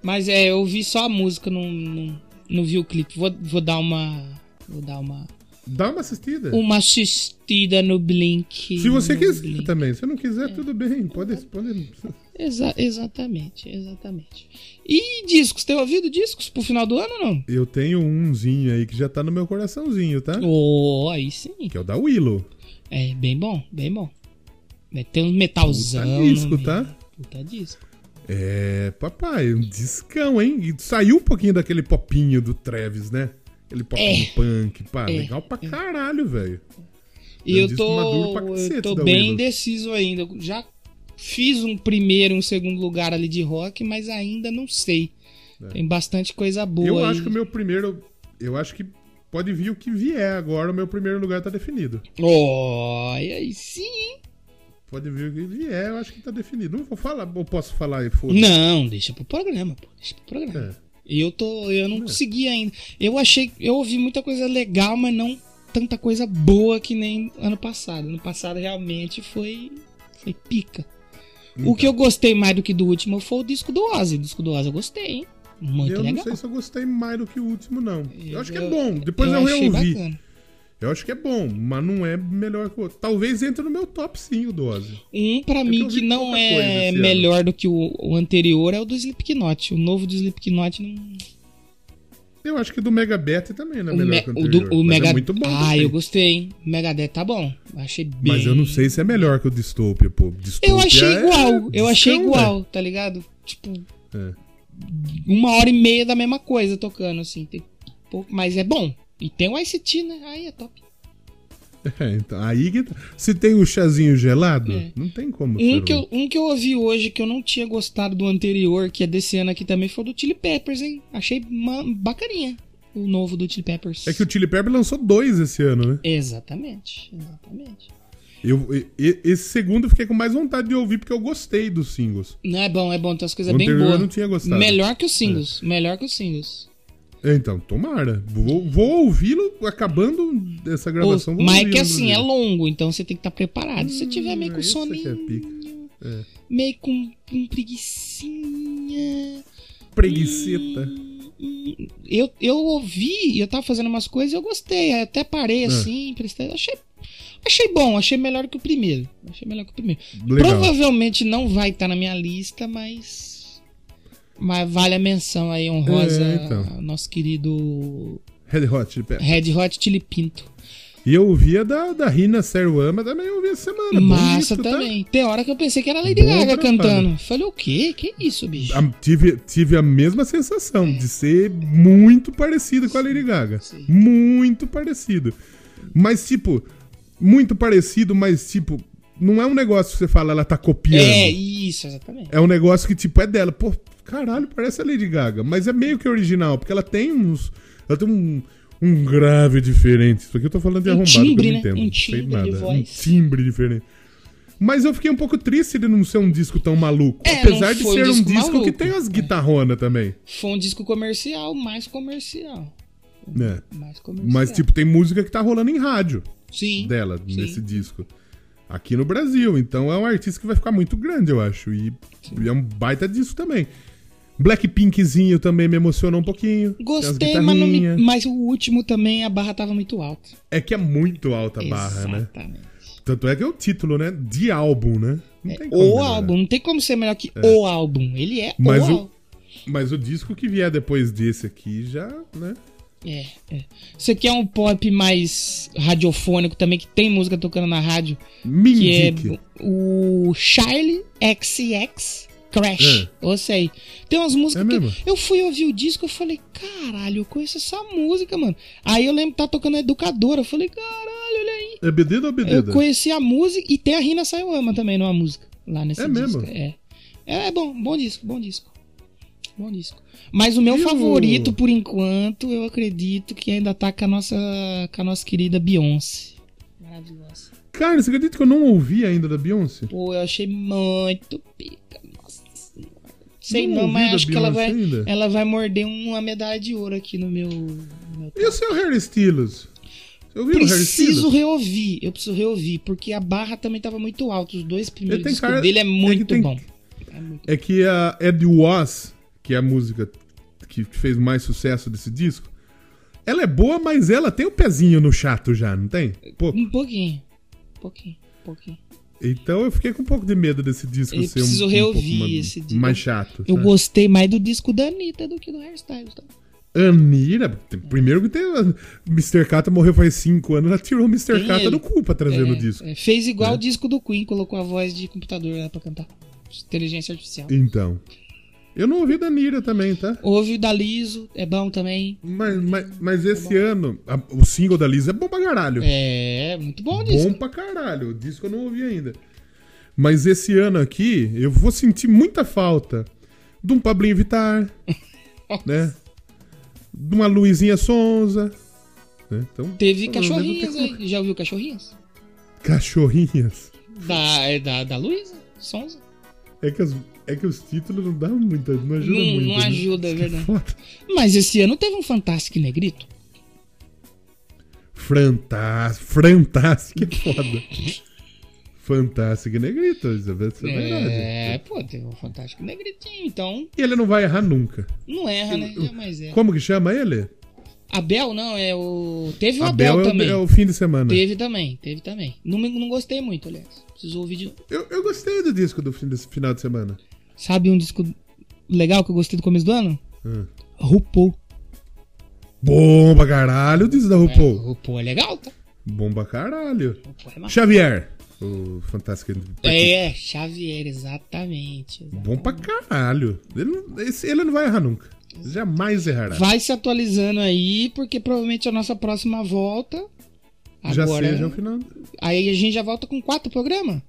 Mas é, eu vi só a música, não, não, não vi o clipe. Vou, vou dar uma. Vou dar uma, Dá uma assistida. Uma assistida no Blink. Se você quiser Blink. também. Se não quiser, tudo bem. Pode, pode. Exa- exatamente, exatamente. E discos, tem ouvido discos pro final do ano ou não? Eu tenho umzinho aí que já tá no meu coraçãozinho, tá? Oh, aí sim. Que é o da Willow. É bem bom, bem bom. É, Tem um metalzão. Puta disco, tá? Puta disco. É, papai, um discão, hein? E saiu um pouquinho daquele popinho do Travis, né? Aquele popinho É. punk, pá, É. legal pra caralho, velho. E É eu maduro tô, eu tô bem indeciso ainda. Eu Já fiz um primeiro e um segundo lugar ali de rock, mas ainda não sei. Tem bastante coisa boa É. eu aí. acho que o meu primeiro. Eu acho que pode vir o que vier agora, o meu primeiro lugar tá definido. Olha aí sim. Pode vir o que vier, eu acho que tá definido. Não vou falar, ou posso falar aí, foda Não, deixa pro programa, pô. Deixa pro programa. É. E eu tô. Eu não consegui ainda. Eu achei. Eu ouvi muita coisa legal, mas não tanta coisa boa que nem ano passado. Ano passado realmente foi. Foi pica. Então. O que eu gostei mais do que do último foi o disco do Ozzy. O disco do Ozzy eu gostei, hein? Muito eu legal. não sei se eu gostei mais do que o último, não. Eu, acho que é Eu- bom. Depois eu, achei reouvi. bacana. Eu acho que é bom, mas não é melhor que o outro. Talvez entre no meu top 5 do Ozzy. Um pra Eu mim que não é melhor do que o, o anterior é o do Slipknot. O novo do Slipknot não. Eu acho que do Megadeth também não é O, melhor me, que o o, anterior. do, o mas Mega... é muito bom Ah, também. eu gostei, hein? O Megadeth tá bom. Achei bem. Mas eu não sei se é melhor que o Dystopia, pô. Dystopia Eu achei é igual. Eu achei igual, tá ligado? Tipo, velho. uma hora e meia da mesma coisa tocando, assim. Tem mas é bom. E tem o ICT, né? Aí é top. É, então, aí que tá. Se tem o chazinho gelado, É. não tem como Um que, eu, um que eu ouvi hoje que eu não tinha gostado do anterior, que é desse ano aqui também, foi do Chili Peppers, hein? Achei bacaninha o novo do Chili Peppers. É que o Chili Pepper lançou dois esse ano, né? Exatamente, exatamente. Eu, esse segundo eu fiquei com mais vontade de ouvir porque eu gostei dos singles. Não é bom, é bom, tem umas coisas O bem boas. eu não tinha gostado. Melhor que os singles, melhor que os singles. Então, tomara. Vou, vou ouvi-lo acabando essa gravação. Ô, mas é ouvi-lo, que assim, é longo, então você tem que estar preparado. Se você tiver meio com aqui soninho, é. É. meio com, com preguicinha. Preguiceta. hum, Eu, eu ouvi, eu tava fazendo umas coisas e eu gostei. aí Até parei assim, prestei. Achei, achei bom, achei melhor que o primeiro. Achei melhor que o primeiro. Legal. Provavelmente não vai estar na minha lista, mas. Mas vale a menção aí honrosa É, então. ao nosso querido Red Hot Chili Peppers. Red Hot Chili Pinto. E eu ouvia da, da Rina Seruama, também eu ouvi essa semana. Massa Bonito, tá? também. Tem hora que eu pensei que era Lady Bom Gaga trabalho. cantando. Falei, o quê? Que isso, bicho? A- tive, tive a mesma sensação de ser muito parecido com a Lady Gaga. Sim. Muito parecido. Mas, tipo, muito parecido, mas, tipo, não é um negócio que você fala, ela tá copiando. É, isso, exatamente. É um negócio que, tipo, é dela. Pô, caralho, parece a Lady Gaga. Mas é meio que original, porque ela tem uns. Ela tem um, um grave diferente. Isso aqui eu tô falando de Um arrombado, timbre, que eu não né? entendo. Um não sei timbre de nada. Um timbre diferente. Mas eu fiquei um pouco triste de não ser um disco tão maluco. É, apesar de um ser um disco que tem as guitarronas também. Foi um disco comercial, mais comercial. Né? Mais comercial. Mas, tipo, tem música que tá rolando em rádio Sim. dela, sim. nesse disco. Aqui no Brasil. Então é um artista que vai ficar muito grande, eu acho. E, e é um baita disco também. Blackpinkzinho também me emocionou um pouquinho. Gostei, mas, me- mas o último também a barra tava muito alta. É que é muito alta a barra, né? Exatamente. Tanto é que é o título, né? De álbum, né? Não tem como O álbum, não tem como ser melhor que o álbum. Ele é Mas o álbum. Mas o disco que vier depois desse aqui já, né? É, é. Você quer um pop mais radiofônico também, que tem música tocando na rádio, que é Mindique. o Charlie XX Crash. É. Eu sei. Tem umas músicas É que mesmo? eu fui ouvir o disco eu falei, caralho, eu conheço essa música, mano. Aí eu lembro que tá tocando Educadora. Eu falei, caralho, olha aí. É bedida ou Eu bedida? conheci a música e tem a Rina Sayama também numa música. Lá nesse É disco. mesmo? É. É bom, bom disco, bom disco. Bom disco. Mas o meu E o- favorito, por enquanto, eu acredito que ainda tá com a nossa, com a nossa querida Beyoncé. Maravilhosa. Cara, você acredita que eu não ouvi ainda da Beyoncé? Pô, eu achei muito pica. Sei Não não, mas acho que ela vai, ainda. ela vai morder uma medalha de ouro aqui no meu. no meu E o seu Harry Styles? Harry Preciso reouvir, eu preciso reouvir, porque a barra também tava muito alta. Os dois primeiros discos cara- dele é é muito tem- bom. É muito É que a Ed Was, que é a música que fez mais sucesso desse disco, Ela é boa, mas ela tem o pezinho no chato já, não tem? Pô, Um pouquinho. Um pouquinho. Um pouquinho. Então eu fiquei com um pouco de medo desse disco Eu ser um, preciso um reouvir pouco esse disco. mais chato. Eu sabe? gostei mais do disco da Anitta do que do Hairstyles. Tá? Anira, primeiro que tem. Mr. Kata morreu faz 5 anos, ela tirou o Mr. Tem Kata do cu pra trazer no É, disco. é, fez igual É. o disco do Queen, colocou a voz de computador lá pra cantar. Inteligência artificial. Então. Eu não ouvi da Nira também, tá? Ouve o da Liso, é bom também. Mas, mas, mas esse ano, a- o single da Lisa é bom pra caralho. É, muito bom o disco. Bom pra caralho. O disco eu não ouvi ainda. Mas esse ano aqui, eu vou sentir muita falta de um Pablinho Vittar, né? De uma Luizinha Sonza. Né? Então, Teve cachorrinhas aí. Já ouviu cachorrinhas? Cachorrinhas. Da, é da, da Luísa, Sonza. É que, as- é que os títulos não dão muita, não ajudam Não, muito. não né? ajuda, é que verdade. Mas esse ano teve um Fantástico Negrito. Fantástico. Fantástico é foda. Fantástico negrito, isso é verdade. É, pô, teve um Fantástico Negritinho. Então, E ele não vai errar nunca. não erra, né? Jamais é. Como que chama ele? Abel, não, é o. Teve o Abel, Abel, é, o, também. é o fim de semana. Teve também, teve também. Não, não gostei muito, aliás. Preciso ouvir de. Eu, eu gostei do disco do fim desse final de semana. Sabe um disco legal que eu gostei do começo do ano? Hum. RuPaul. Bom pra caralho o disco da É, RuPaul. RuPaul é legal, tá? Bom pra caralho. É. Xavier. O Fantástico. É, Xavier, exatamente. exatamente. Bom pra caralho. Ele, não- esse- ele não vai errar nunca. Jamais errará. Vai se atualizando aí, porque provavelmente a nossa próxima volta. Já Agora, seja o final. Aí a gente já volta com quatro programas.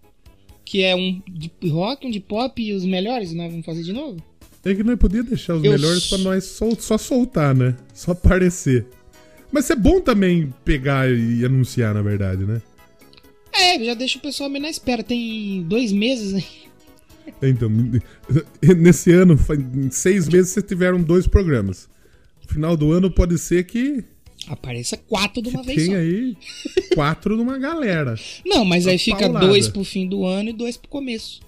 Que é um de rock, um de pop e os melhores, nós vamos fazer de novo? É que nós podíamos deixar os Eu melhores pra nós sol- só soltar, né? Só aparecer. Mas é bom também pegar e anunciar, na verdade, né? É, já deixa o pessoal meio na espera. Tem dois meses aí. Então, nesse ano, em seis meses, vocês tiveram dois programas. No final do ano pode ser que Apareça quatro de uma vez tem só. aí quatro de uma galera. Não, mas aí fica paulada. dois pro fim do ano e dois pro começo.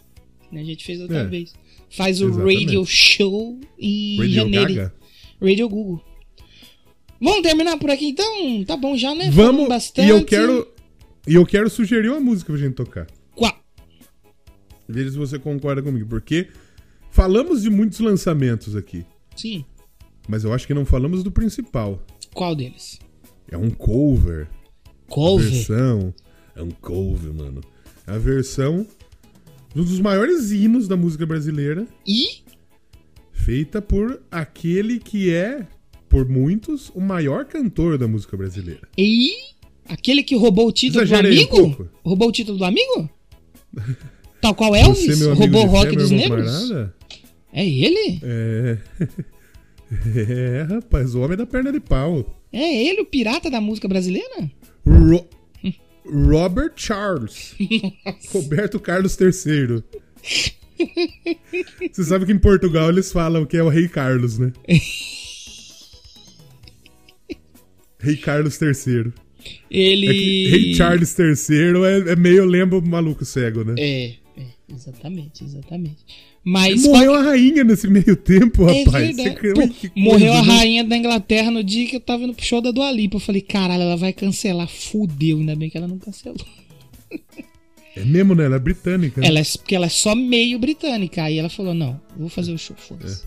A gente fez outra É. vez. Faz o Exatamente. Radio Show em Radio janeiro. Gaga. Radio Google. Vamos terminar por aqui então? Tá bom já, né? Vamos, bastante. e eu quero e eu quero sugerir uma música pra gente tocar. Qual? Veja se você concorda comigo, porque falamos de muitos lançamentos aqui, Sim. mas eu acho que não falamos do principal. Qual deles? É um cover. Cover? versão. É um cover, mano. É a versão de um dos maiores hinos da música brasileira, E? feita por aquele que é, por muitos, o maior cantor da música brasileira. E? Aquele que roubou o título Exagerei do um amigo? pouco. roubou o título do amigo? Tal qual Elvis? Você, meu amigo roubou o rock dos negros? É ele? É. É, rapaz, o homem da perna de pau. É ele, o pirata da música brasileira? Ro- Robert Charles. Roberto Carlos III. Você sabe que em Portugal eles falam que é o Rei Carlos, né? Rei Carlos III. Ele. É que Rei Charles III é, é meio lembra o maluco cego, né? É, é, exatamente, exatamente. Mas. Morreu a rainha nesse meio tempo, É rapaz. Pô, coisa, morreu a né? rainha da Inglaterra no dia que eu tava indo pro show da Dua Lipa. Eu falei, caralho, ela vai cancelar. Fudeu, ainda bem que ela não cancelou. É mesmo, né? Ela é britânica. né? Ela é, porque ela é só meio britânica. Aí ela falou, não, vou fazer o show, foda-se.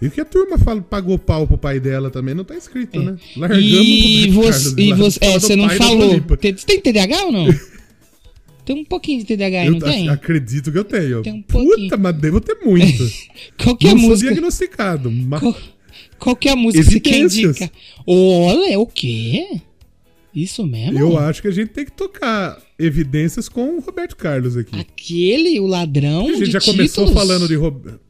E o que a turma fala, pagou pau pro pai dela também não tá escrito, né? Largamos E o Roberto você, e você, é, você não falou. Tem- Você tem TDAH ou não? tem um pouquinho de TDAH aí, Eu não tem? ac- acredito que eu tenho. Tem um pouquinho. Puta, mas devo ter muito. Qual que é a não sou música? diagnosticado. Mas... Qual, qual que é música que quer Evidências. indicar? Olha, o quê? Isso mesmo? Eu acho que a gente tem que tocar evidências com o Roberto Carlos aqui. Aquele, o ladrão a gente já começou títulos falando de Roberto.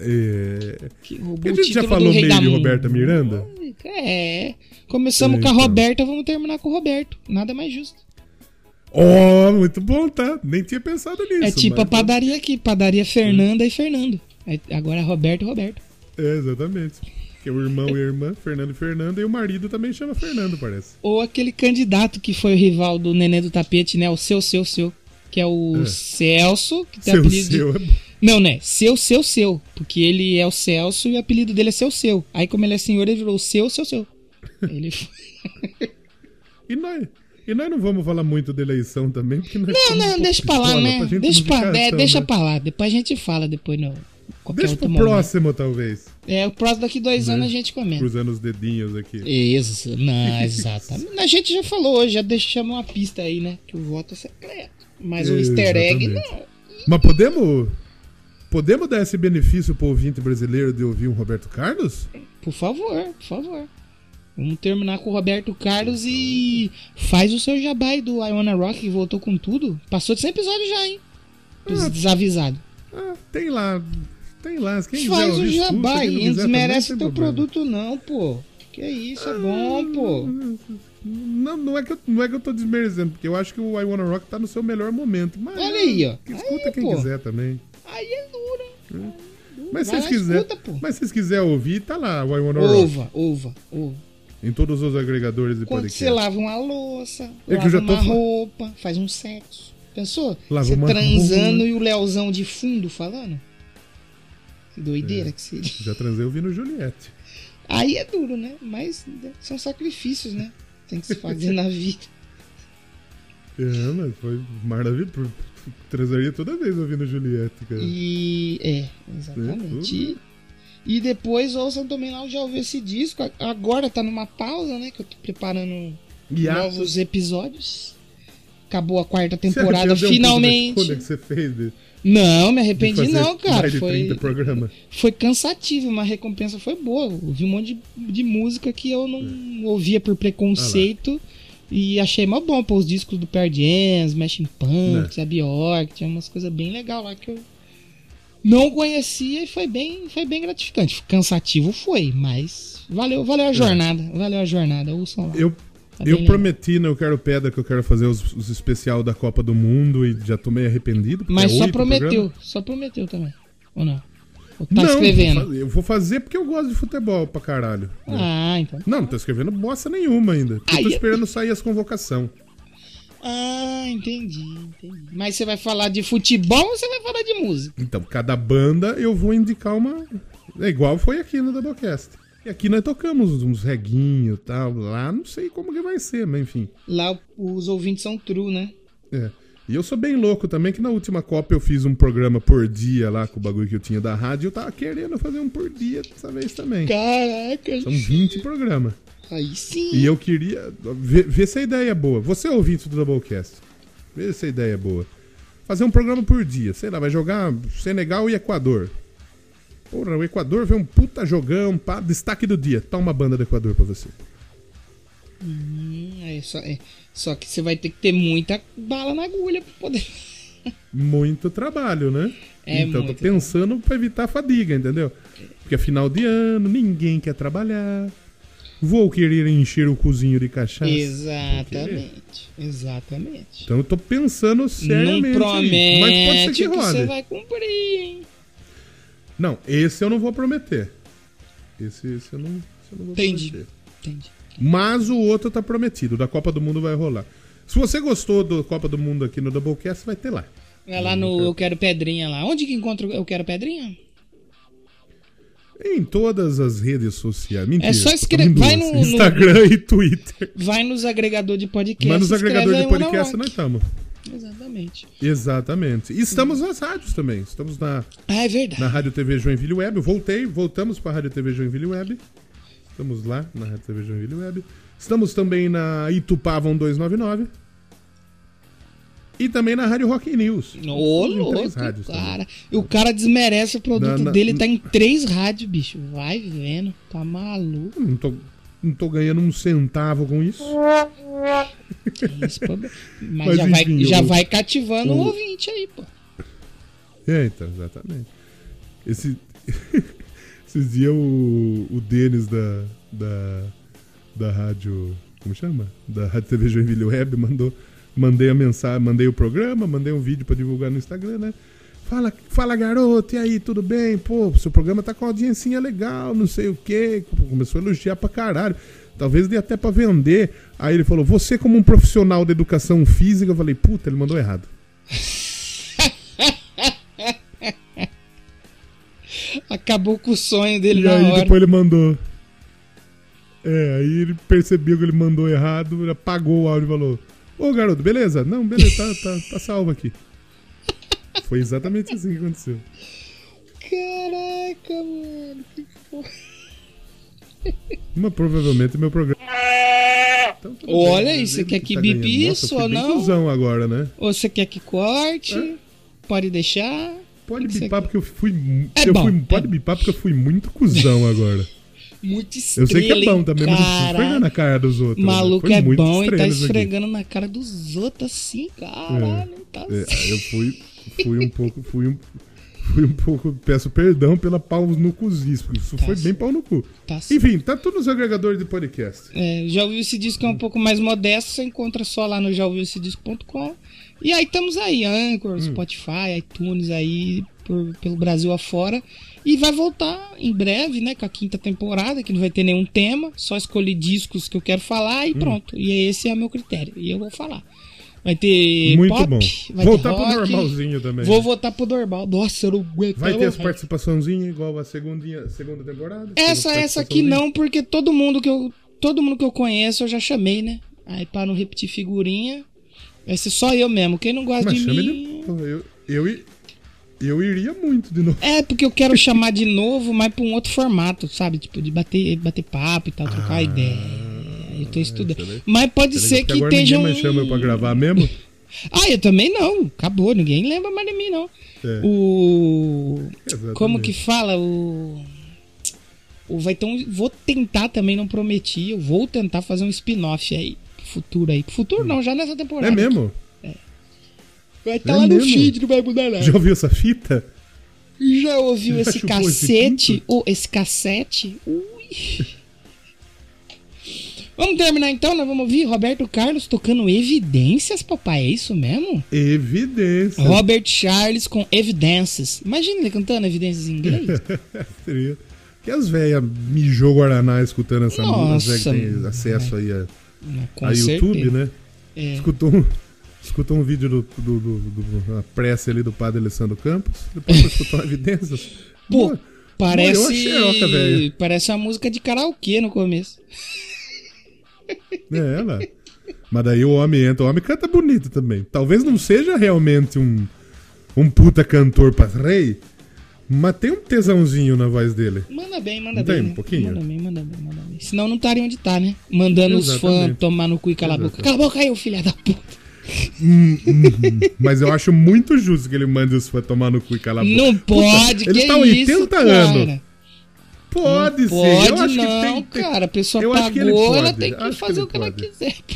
É... que A gente já falou meio de Roberta Miranda? É. Começamos É, com a então. Roberta, vamos terminar com o Roberto. Nada mais justo. Oh, muito bom, tá? Nem tinha pensado nisso. é tipo a mas- padaria aqui, padaria Fernanda e Fernando. Aí, Agora é Roberto e Roberto. É, exatamente. Que é o irmão e a irmã, Fernando e Fernanda, e o marido também chama Fernando, parece. Ou aquele candidato que foi o rival do Nenê do Tapete, né? O seu, seu, seu. Que é o É. Celso, que tem Seu, apelido seu, de... é. Não, né? Seu, seu, seu. Porque ele é o Celso e o apelido dele é seu, seu. Aí, como ele é senhor, ele virou seu, seu, seu. Ele foi. E nós, e nós não vamos falar muito da eleição também, porque nós Não, um não, pouco deixa pra lá, né? gente Deixa pra, é, deixa né? pra lá. Depois a gente fala, depois não. Deixa pro momento. próximo, talvez. É, o próximo daqui dois Né? anos a gente comenta. Cruzando os dedinhos aqui. Isso, não, exatamente. A gente já falou hoje, já deixamos uma pista aí, né? Que o voto é secreto. Mas o easter egg não. Mas podemos. Podemos dar esse benefício pro ouvinte brasileiro de ouvir um Roberto Carlos? Por favor, por favor. Vamos terminar com o Roberto Carlos e faz o seu jabá aí do I Wanna Rock, que voltou com tudo. Passou de 100 episódios já, hein? Ah. desavisados. Ah, tem lá. Tem lá. Quem quiser Faz o aí, não quiser desmerece teu problema. produto não, pô. Que isso, é bom, pô. Não, não, é que eu, não é que eu tô desmerecendo, porque eu acho que o I Wanna Rock tá no seu melhor momento. Mas, Olha aí, ó. Escuta Aí, quem pô. quiser também. Aí é duro, hein? Mas se quiserem. escuta. Mas se vocês quiserem ouvir, tá lá o I Wanna Rock. Ova, ova, ova. Em todos os agregadores de Quando podcast. você lava uma louça, É lava tô uma roupa, faz um sexo. Pensou? Lava você transando roupa. e o Leozão de fundo falando? Que É. doideira que seria. Já transei ouvindo Juliette. Aí é duro, né? Mas são sacrifícios, né? Tem que se fazer na vida. É, mas foi maravilhoso. Transaria toda vez ouvindo Juliette, cara. E. É, exatamente. E, e depois ouçam também lá o Já Ouviu esse disco. Agora tá numa pausa, né? Que eu tô preparando novos episódios. Acabou a quarta temporada finalmente. escolha que você fez de, Não, me arrependi não, cara. Foi, 30 programas. foi cansativo, mas a recompensa foi boa. Eu ouvi um monte de, de música que eu não ouvia por preconceito. E achei mó bom, pô, os discos do Pearl Jam, Smashing Pumpkins, a Bjork, tinha umas coisas bem legais lá que eu não conhecia e foi bem, foi bem gratificante. Cansativo foi, mas valeu, valeu a jornada, valeu a jornada. Ouçam lá. É. Eu, Tá eu prometi no Eu Quero Pedra que eu quero fazer os, os especial da Copa do Mundo e já tô meio arrependido. Mas é só prometeu, só prometeu também. Ou não? Ou tá não, escrevendo? vou Eu vou fazer porque eu gosto de futebol pra caralho. Ah, então. Não, não tô escrevendo bosta nenhuma ainda. Eu tô é- esperando sair as convocação. Ah, entendi, entendi. Mas você vai falar de futebol ou você vai falar de música? Então, cada banda eu vou indicar uma. É igual foi aqui no Doublecast. E aqui nós tocamos uns reguinhos e tal. Lá não sei como que vai ser, mas enfim. Lá os ouvintes são true, né? É. E eu sou bem louco também, que na última Copa eu fiz um programa por dia lá com o bagulho que eu tinha da rádio. Eu tava querendo fazer um por dia dessa vez também. Caraca. São 20 programas. Aí sim. E eu queria. Ver, ver se a ideia é boa. Você é ouvinte do Doublecast. Vê se a ideia é boa. Fazer um programa por dia. Sei lá, vai jogar Senegal e Equador. Porra, o Equador vê um puta jogão, pá, destaque do dia. Toma uma banda do Equador pra você. Hum, é só, é. só que você vai ter que ter muita bala na agulha pra poder. Muito trabalho, né? É então, tô pensando pra evitar a fadiga, entendeu? Porque é final de ano, ninguém quer trabalhar. Vou querer encher o cozinho de cachaça. Exatamente. Exatamente. Então eu tô pensando Não seriamente. aí. promete Mas pode ser que que você vai cumprir, hein? Não, esse eu não vou prometer. Esse, esse eu não, esse eu não vou Entendi. prometer. Entendi. Mas o outro tá prometido. Da Copa do Mundo vai rolar. Se você gostou da Copa do Mundo aqui no Doublecast, vai ter lá. É lá no Eu Quero Pedrinha lá. Onde que encontra o Eu Quero Pedrinha? Em todas as redes sociais. Mentira. É só tô escrever- vai no- no- Instagram e Twitter. Vai nos agregadores de podcast. Mas nos escreve agregadores de podcast nós estamos. Exatamente. Exatamente. E estamos nas rádios também. Estamos na, Ah, é verdade. na Rádio TV Joinville Web. Eu voltei, voltamos para a Rádio TV Joinville Web. Estamos lá na Rádio TV Joinville Web. Estamos também na Itupavam 299. E também na Rádio Rock News. Ô, louco, rádios cara. O cara desmerece o produto Na- na- dele, tá em três rádios, bicho. Vai vendo. Tá maluco. Não tô, não tô ganhando um centavo com isso. Que isso. Mas, Mas já, vai, enfim, já vai cativando o o- ouvinte aí, pô. É, então, exatamente. Esse, esses dias o, o Denis da, da, da rádio. Como chama? Da Rádio TV Joinville Web mandou. Mandei a mensagem, mandei o programa, mandei um vídeo pra divulgar no Instagram, né? Fala, fala garoto, e aí, tudo bem? Pô, seu programa tá com audiência legal, não sei o quê. Começou a elogiar pra caralho. Talvez dê até pra vender. Aí ele falou, você como um profissional da educação física, eu falei, puta, ele mandou errado. Acabou com o sonho dele E na aí hora. depois ele mandou. É, aí ele percebeu que ele mandou errado, apagou o áudio e falou: Ô garoto, beleza? Não, beleza, tá, tá, tá salvo aqui. Foi exatamente assim que aconteceu. Caraca, mano. Que porra. Mas provavelmente meu programa. Então, Olha bem, aí, né? você quer que tá bipe isso ou não? agora, né? Ou você quer que corte? É. Pode deixar. Pode que que bipar porque eu fui. É eu bom, fui é pode bipar porque eu fui muito cuzão agora. Muito Eu estrela, sei que é bom também, mas não cara. esfregar na cara dos outros. né? Maluco é bom e tá estrela isso aqui. esfregando na cara dos outros assim, caralho. Tá É, eu fui, fui um pouco, fui um, fui um pouco, peço perdão pela pau no cuzismo, porque isso Tá foi bem pau no cu. Tá certo. Enfim, tá tudo nos agregadores de podcast. É, já ouviu esse disco é um pouco mais modesto, você encontra só lá no jaouviuessedisco.com. E aí estamos aí, Anchor, Hum. Spotify, iTunes aí por- pelo Brasil afora. E vai voltar em breve, né, com a quinta temporada, que não vai ter nenhum tema, só escolhi discos que eu quero falar Hum. e pronto. E esse é o meu critério. E eu vou falar. Vai ter Muito pop, bom. vai Voltar ter pro rock. normalzinho também. Vou né? voltar pro normal. Nossa, eu não aguento. Vai ter as mais. participaçõezinhas igual a segundinha, segunda temporada? Essa, essa aqui participaçãozinhas? não, porque todo mundo que eu todo mundo que eu conheço eu já chamei, né? Aí pra não repetir figurinha, vai ser só eu mesmo. Quem não gosta Mas de mim. Pô, Eu, eu, eu iria muito de novo. É, porque eu quero chamar de novo, mas pra um outro formato, sabe? Tipo, de bater, bater papo e tal, trocar Ah, ideia. Eu tô estudando. excelente. Mas pode ser que agora esteja ninguém um. mais chama eu pra gravar mesmo. Ah, eu também não. Acabou, ninguém lembra mais de mim, não. É. O. Exatamente. Como que fala? O. o vai ter um. Vou tentar também, não prometi. Eu vou tentar fazer um spin-off aí. pro Futuro aí. Futuro não, já nessa temporada. É mesmo? Vai estar É lá no feed, não vai mudar nada. Já ouviu essa fita? Já ouviu Já esse esse cacete? pinto? Ou esse cassete? Ui. Vamos terminar então, nós vamos ouvir Roberto Carlos tocando Evidências, papai. É isso mesmo? Evidência. Robert Charles com Evidências. Imagina ele cantando Evidências em inglês. Seria. Que as velhas mijou Guaraná escutando essa Nossa, música, que tem acesso aí a, a YouTube, né? É. Escutou um, escutou um vídeo do, do, do, do- da prece ali do padre Alessandro Campos, depois foi escutar evidências. Pô, Boa. parece. Morreu a xeroca, velho. parece uma música de karaokê no começo. É, ela. Mas daí o homem entra, o homem canta bonito também. Talvez não seja realmente um, um puta cantor pra rei, mas tem um tesãozinho na voz dele. Manda bem, manda bem. tem um né? pouquinho? Manda bem, manda bem, manda bem. Senão não estaria onde tá, né? Mandando os fãs Exatamente. tomar no cu e calar a boca. Exatamente. Cala a boca aí, ô filha da puta. Hum, hum, hum. Mas eu acho muito justo que ele mande os fãs tomar no cu e calar a boca. Não pode, Puta, ele que tá 80 isso, anos. cara. Pode Não ser. Pode eu acho não, que tem, tem- cara. A pessoa eu que ele pagou, ela tem que acho que fazer ele o que ela pode. quiser. pô.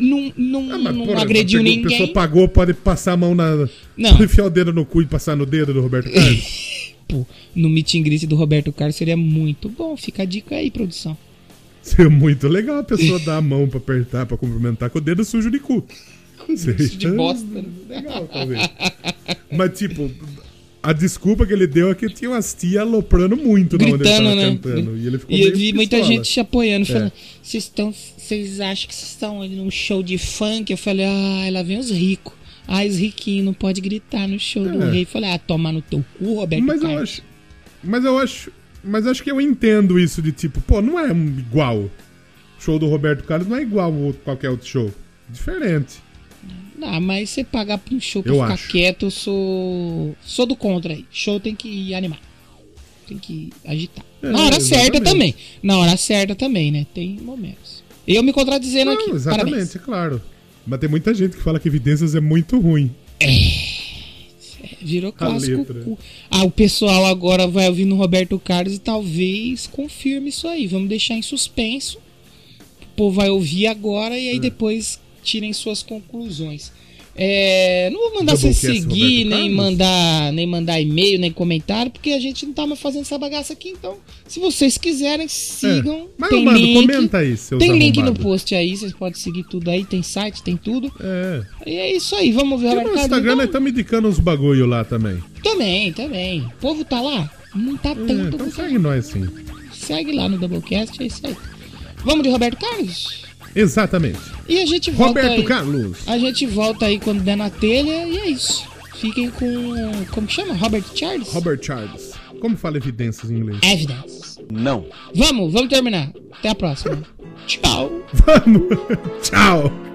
Não, não, Ah, mas, não porra, agrediu a ninguém. pessoa pagou, pode passar a mão na. Não. Pode enfiar o dedo no cu e passar no dedo do Roberto Carlos. Pô, no meet and greet do Roberto Carlos seria muito bom. Fica a dica aí, produção. Seria muito legal a pessoa dar a mão pra apertar, pra cumprimentar com o dedo sujo de cu. Seria de bosta. Legal, talvez. Mas, tipo, a desculpa que ele deu é que tinha umas tia aloprando muito na onde ele Gritando, tava né? cantando. E ele ficou E eu vi muita pistola. gente se apoiando, É. falando: Vocês estão. Vocês acham que vocês estão ali num show de funk? Eu falei, ah, lá vem os ricos. Ah, os riquinhos não pode gritar no show do É. rei. Eu falei, ah, toma no teu cu, Roberto Mas eu Carlos. acho. Mas eu acho. Mas acho que eu entendo isso de tipo, pô, não é igual. O show do Roberto Carlos não é igual outro- qualquer outro show. Diferente. Ah, mas você pagar pra um show pra Eu ficar acho. quieto, eu sou. Sou do contra aí. Show tem que animar. Tem que agitar. É, Na hora certa exatamente. também. Na hora certa também, né? Tem momentos. Eu me contradizendo aqui. Não, exatamente, Parabéns. é claro. Mas tem muita gente que fala que evidências é muito ruim. Virou clássico. Ah, o pessoal agora vai ouvir no Roberto Carlos e talvez confirme isso aí. Vamos deixar em suspenso. O povo vai ouvir agora e aí É. depois tirem suas conclusões. É, não vou mandar você seguir, nem mandar, nem mandar e-mail, nem comentário, porque a gente não tá mais fazendo essa bagaça aqui. Então, se vocês quiserem, sigam. É. Mas, tem mano, link, comenta aí, seus tem link no post aí, vocês podem seguir tudo aí, tem site, tem tudo. É. E é isso aí, vamos ver o E Roberto no. Instagram então? nós estamos indicando uns bagulho lá também. Também, também. O povo tá lá? Não tá É, tanto. então segue nós sim. Segue lá no Doublecast, é isso aí. Vamos de Roberto Carlos? Exatamente. E a gente volta Roberto aí. Carlos. A gente volta aí quando der na telha e é isso. Fiquem com. Como que chama? Robert Charles? Robert Charles. Como fala evidências em inglês? Evidence. Não. Vamos, vamos terminar. Até a próxima. Tchau. Vamos! Tchau!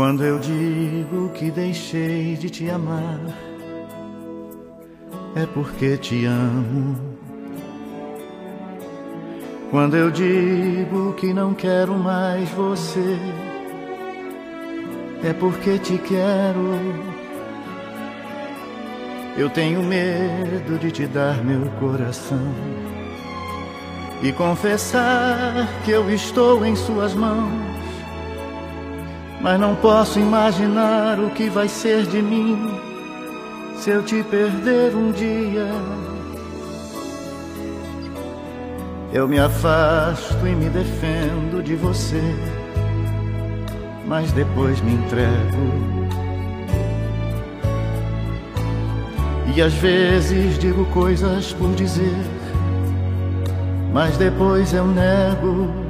Quando eu digo que deixei de te amar, é porque te amo. Quando eu digo que não quero mais você, é porque te quero. Eu tenho medo de te dar meu coração e confessar que eu estou em suas mãos mas não posso imaginar o que vai ser de mim se eu te perder um dia. Eu me afasto e me defendo de você, mas depois me entrego. E às vezes digo coisas por dizer, mas depois eu nego.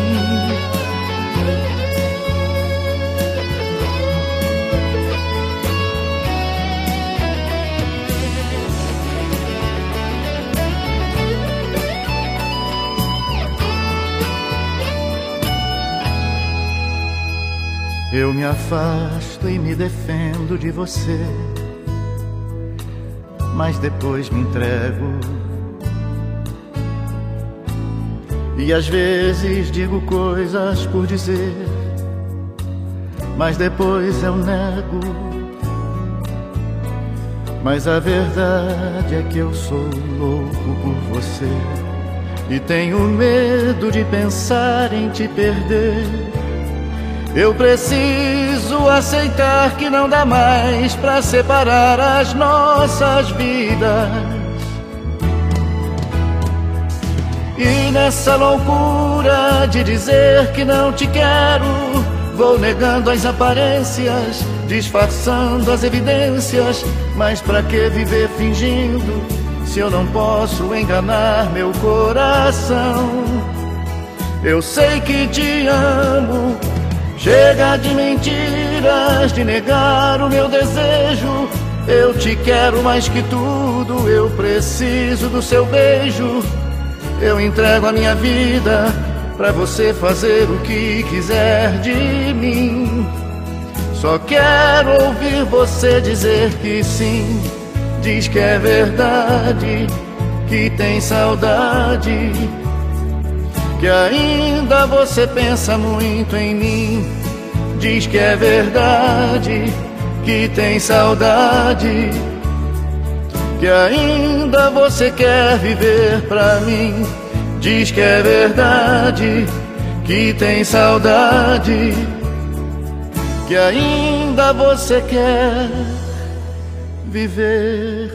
Eu me afasto e me defendo de você, mas depois me entrego. E às vezes digo coisas por dizer, mas depois eu nego. Mas a verdade é que eu sou louco por você e tenho medo de pensar em te perder. Eu preciso aceitar que não dá mais pra separar as nossas vidas. E nessa loucura de dizer que não te quero, vou negando as aparências, disfarçando as evidências. Mas pra que viver fingindo se eu não posso enganar meu coração? Eu sei que te amo Chega de mentiras, de negar o meu desejo. Eu te quero mais que tudo, eu preciso do seu beijo. Eu entrego a minha vida pra você fazer o que quiser de mim. Só quero ouvir você dizer que sim. Diz que é verdade, que tem saudade que ainda você pensa muito em mim. Diz que é verdade, que tem saudade, que ainda você quer viver pra mim. Diz que é verdade, que tem saudade, que ainda você quer viver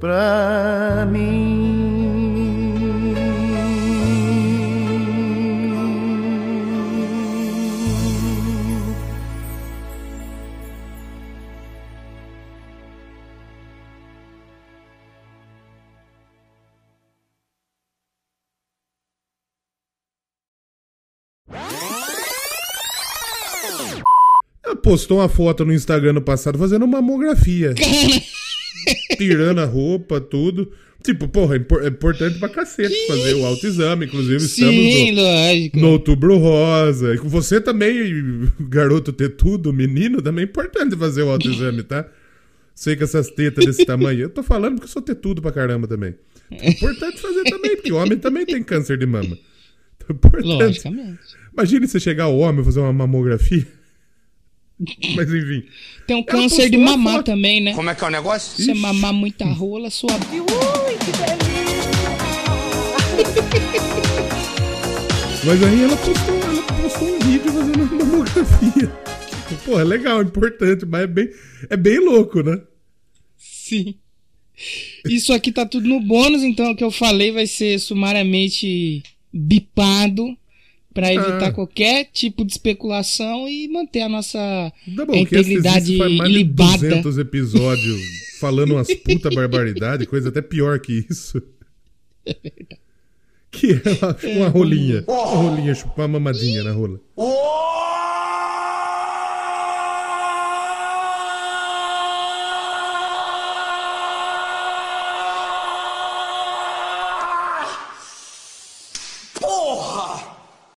pra mim. Postou uma foto no Instagram no passado fazendo mamografia. Tirando a roupa, tudo. Tipo, porra, é é importante pra cacete fazer o autoexame. Inclusive, estamos Sim, no, lógico. no outubro rosa. E com você também, garoto ter tudo, menino, também é importante fazer o autoexame, tá? Sei que essas tetas desse tamanho. Eu tô falando porque eu sou ter tudo pra caramba também. É importante fazer também, porque o homem também tem câncer de mama. Então, é importante. Logicamente. Imagine você chegar ao homem e fazer uma mamografia. Mas enfim. Tem um câncer de mamar foto. também, né? Como é que é o negócio? Você mamar muita rola, sua. Mas aí ela postou, ela postou um vídeo fazendo uma mamografia. Tipo, Pô, é legal, é importante, mas é bem, é bem louco, né? Sim. Isso aqui tá tudo no bônus, então o que eu falei vai ser sumariamente bipado pra evitar Ah. qualquer tipo de especulação e manter a nossa essa integridade faz mais de libada. 200 episódios falando umas puta barbaridade, coisa até pior que isso. Que é uma, uma rolinha. Uma rolinha, chupar uma mamadinha na rola. O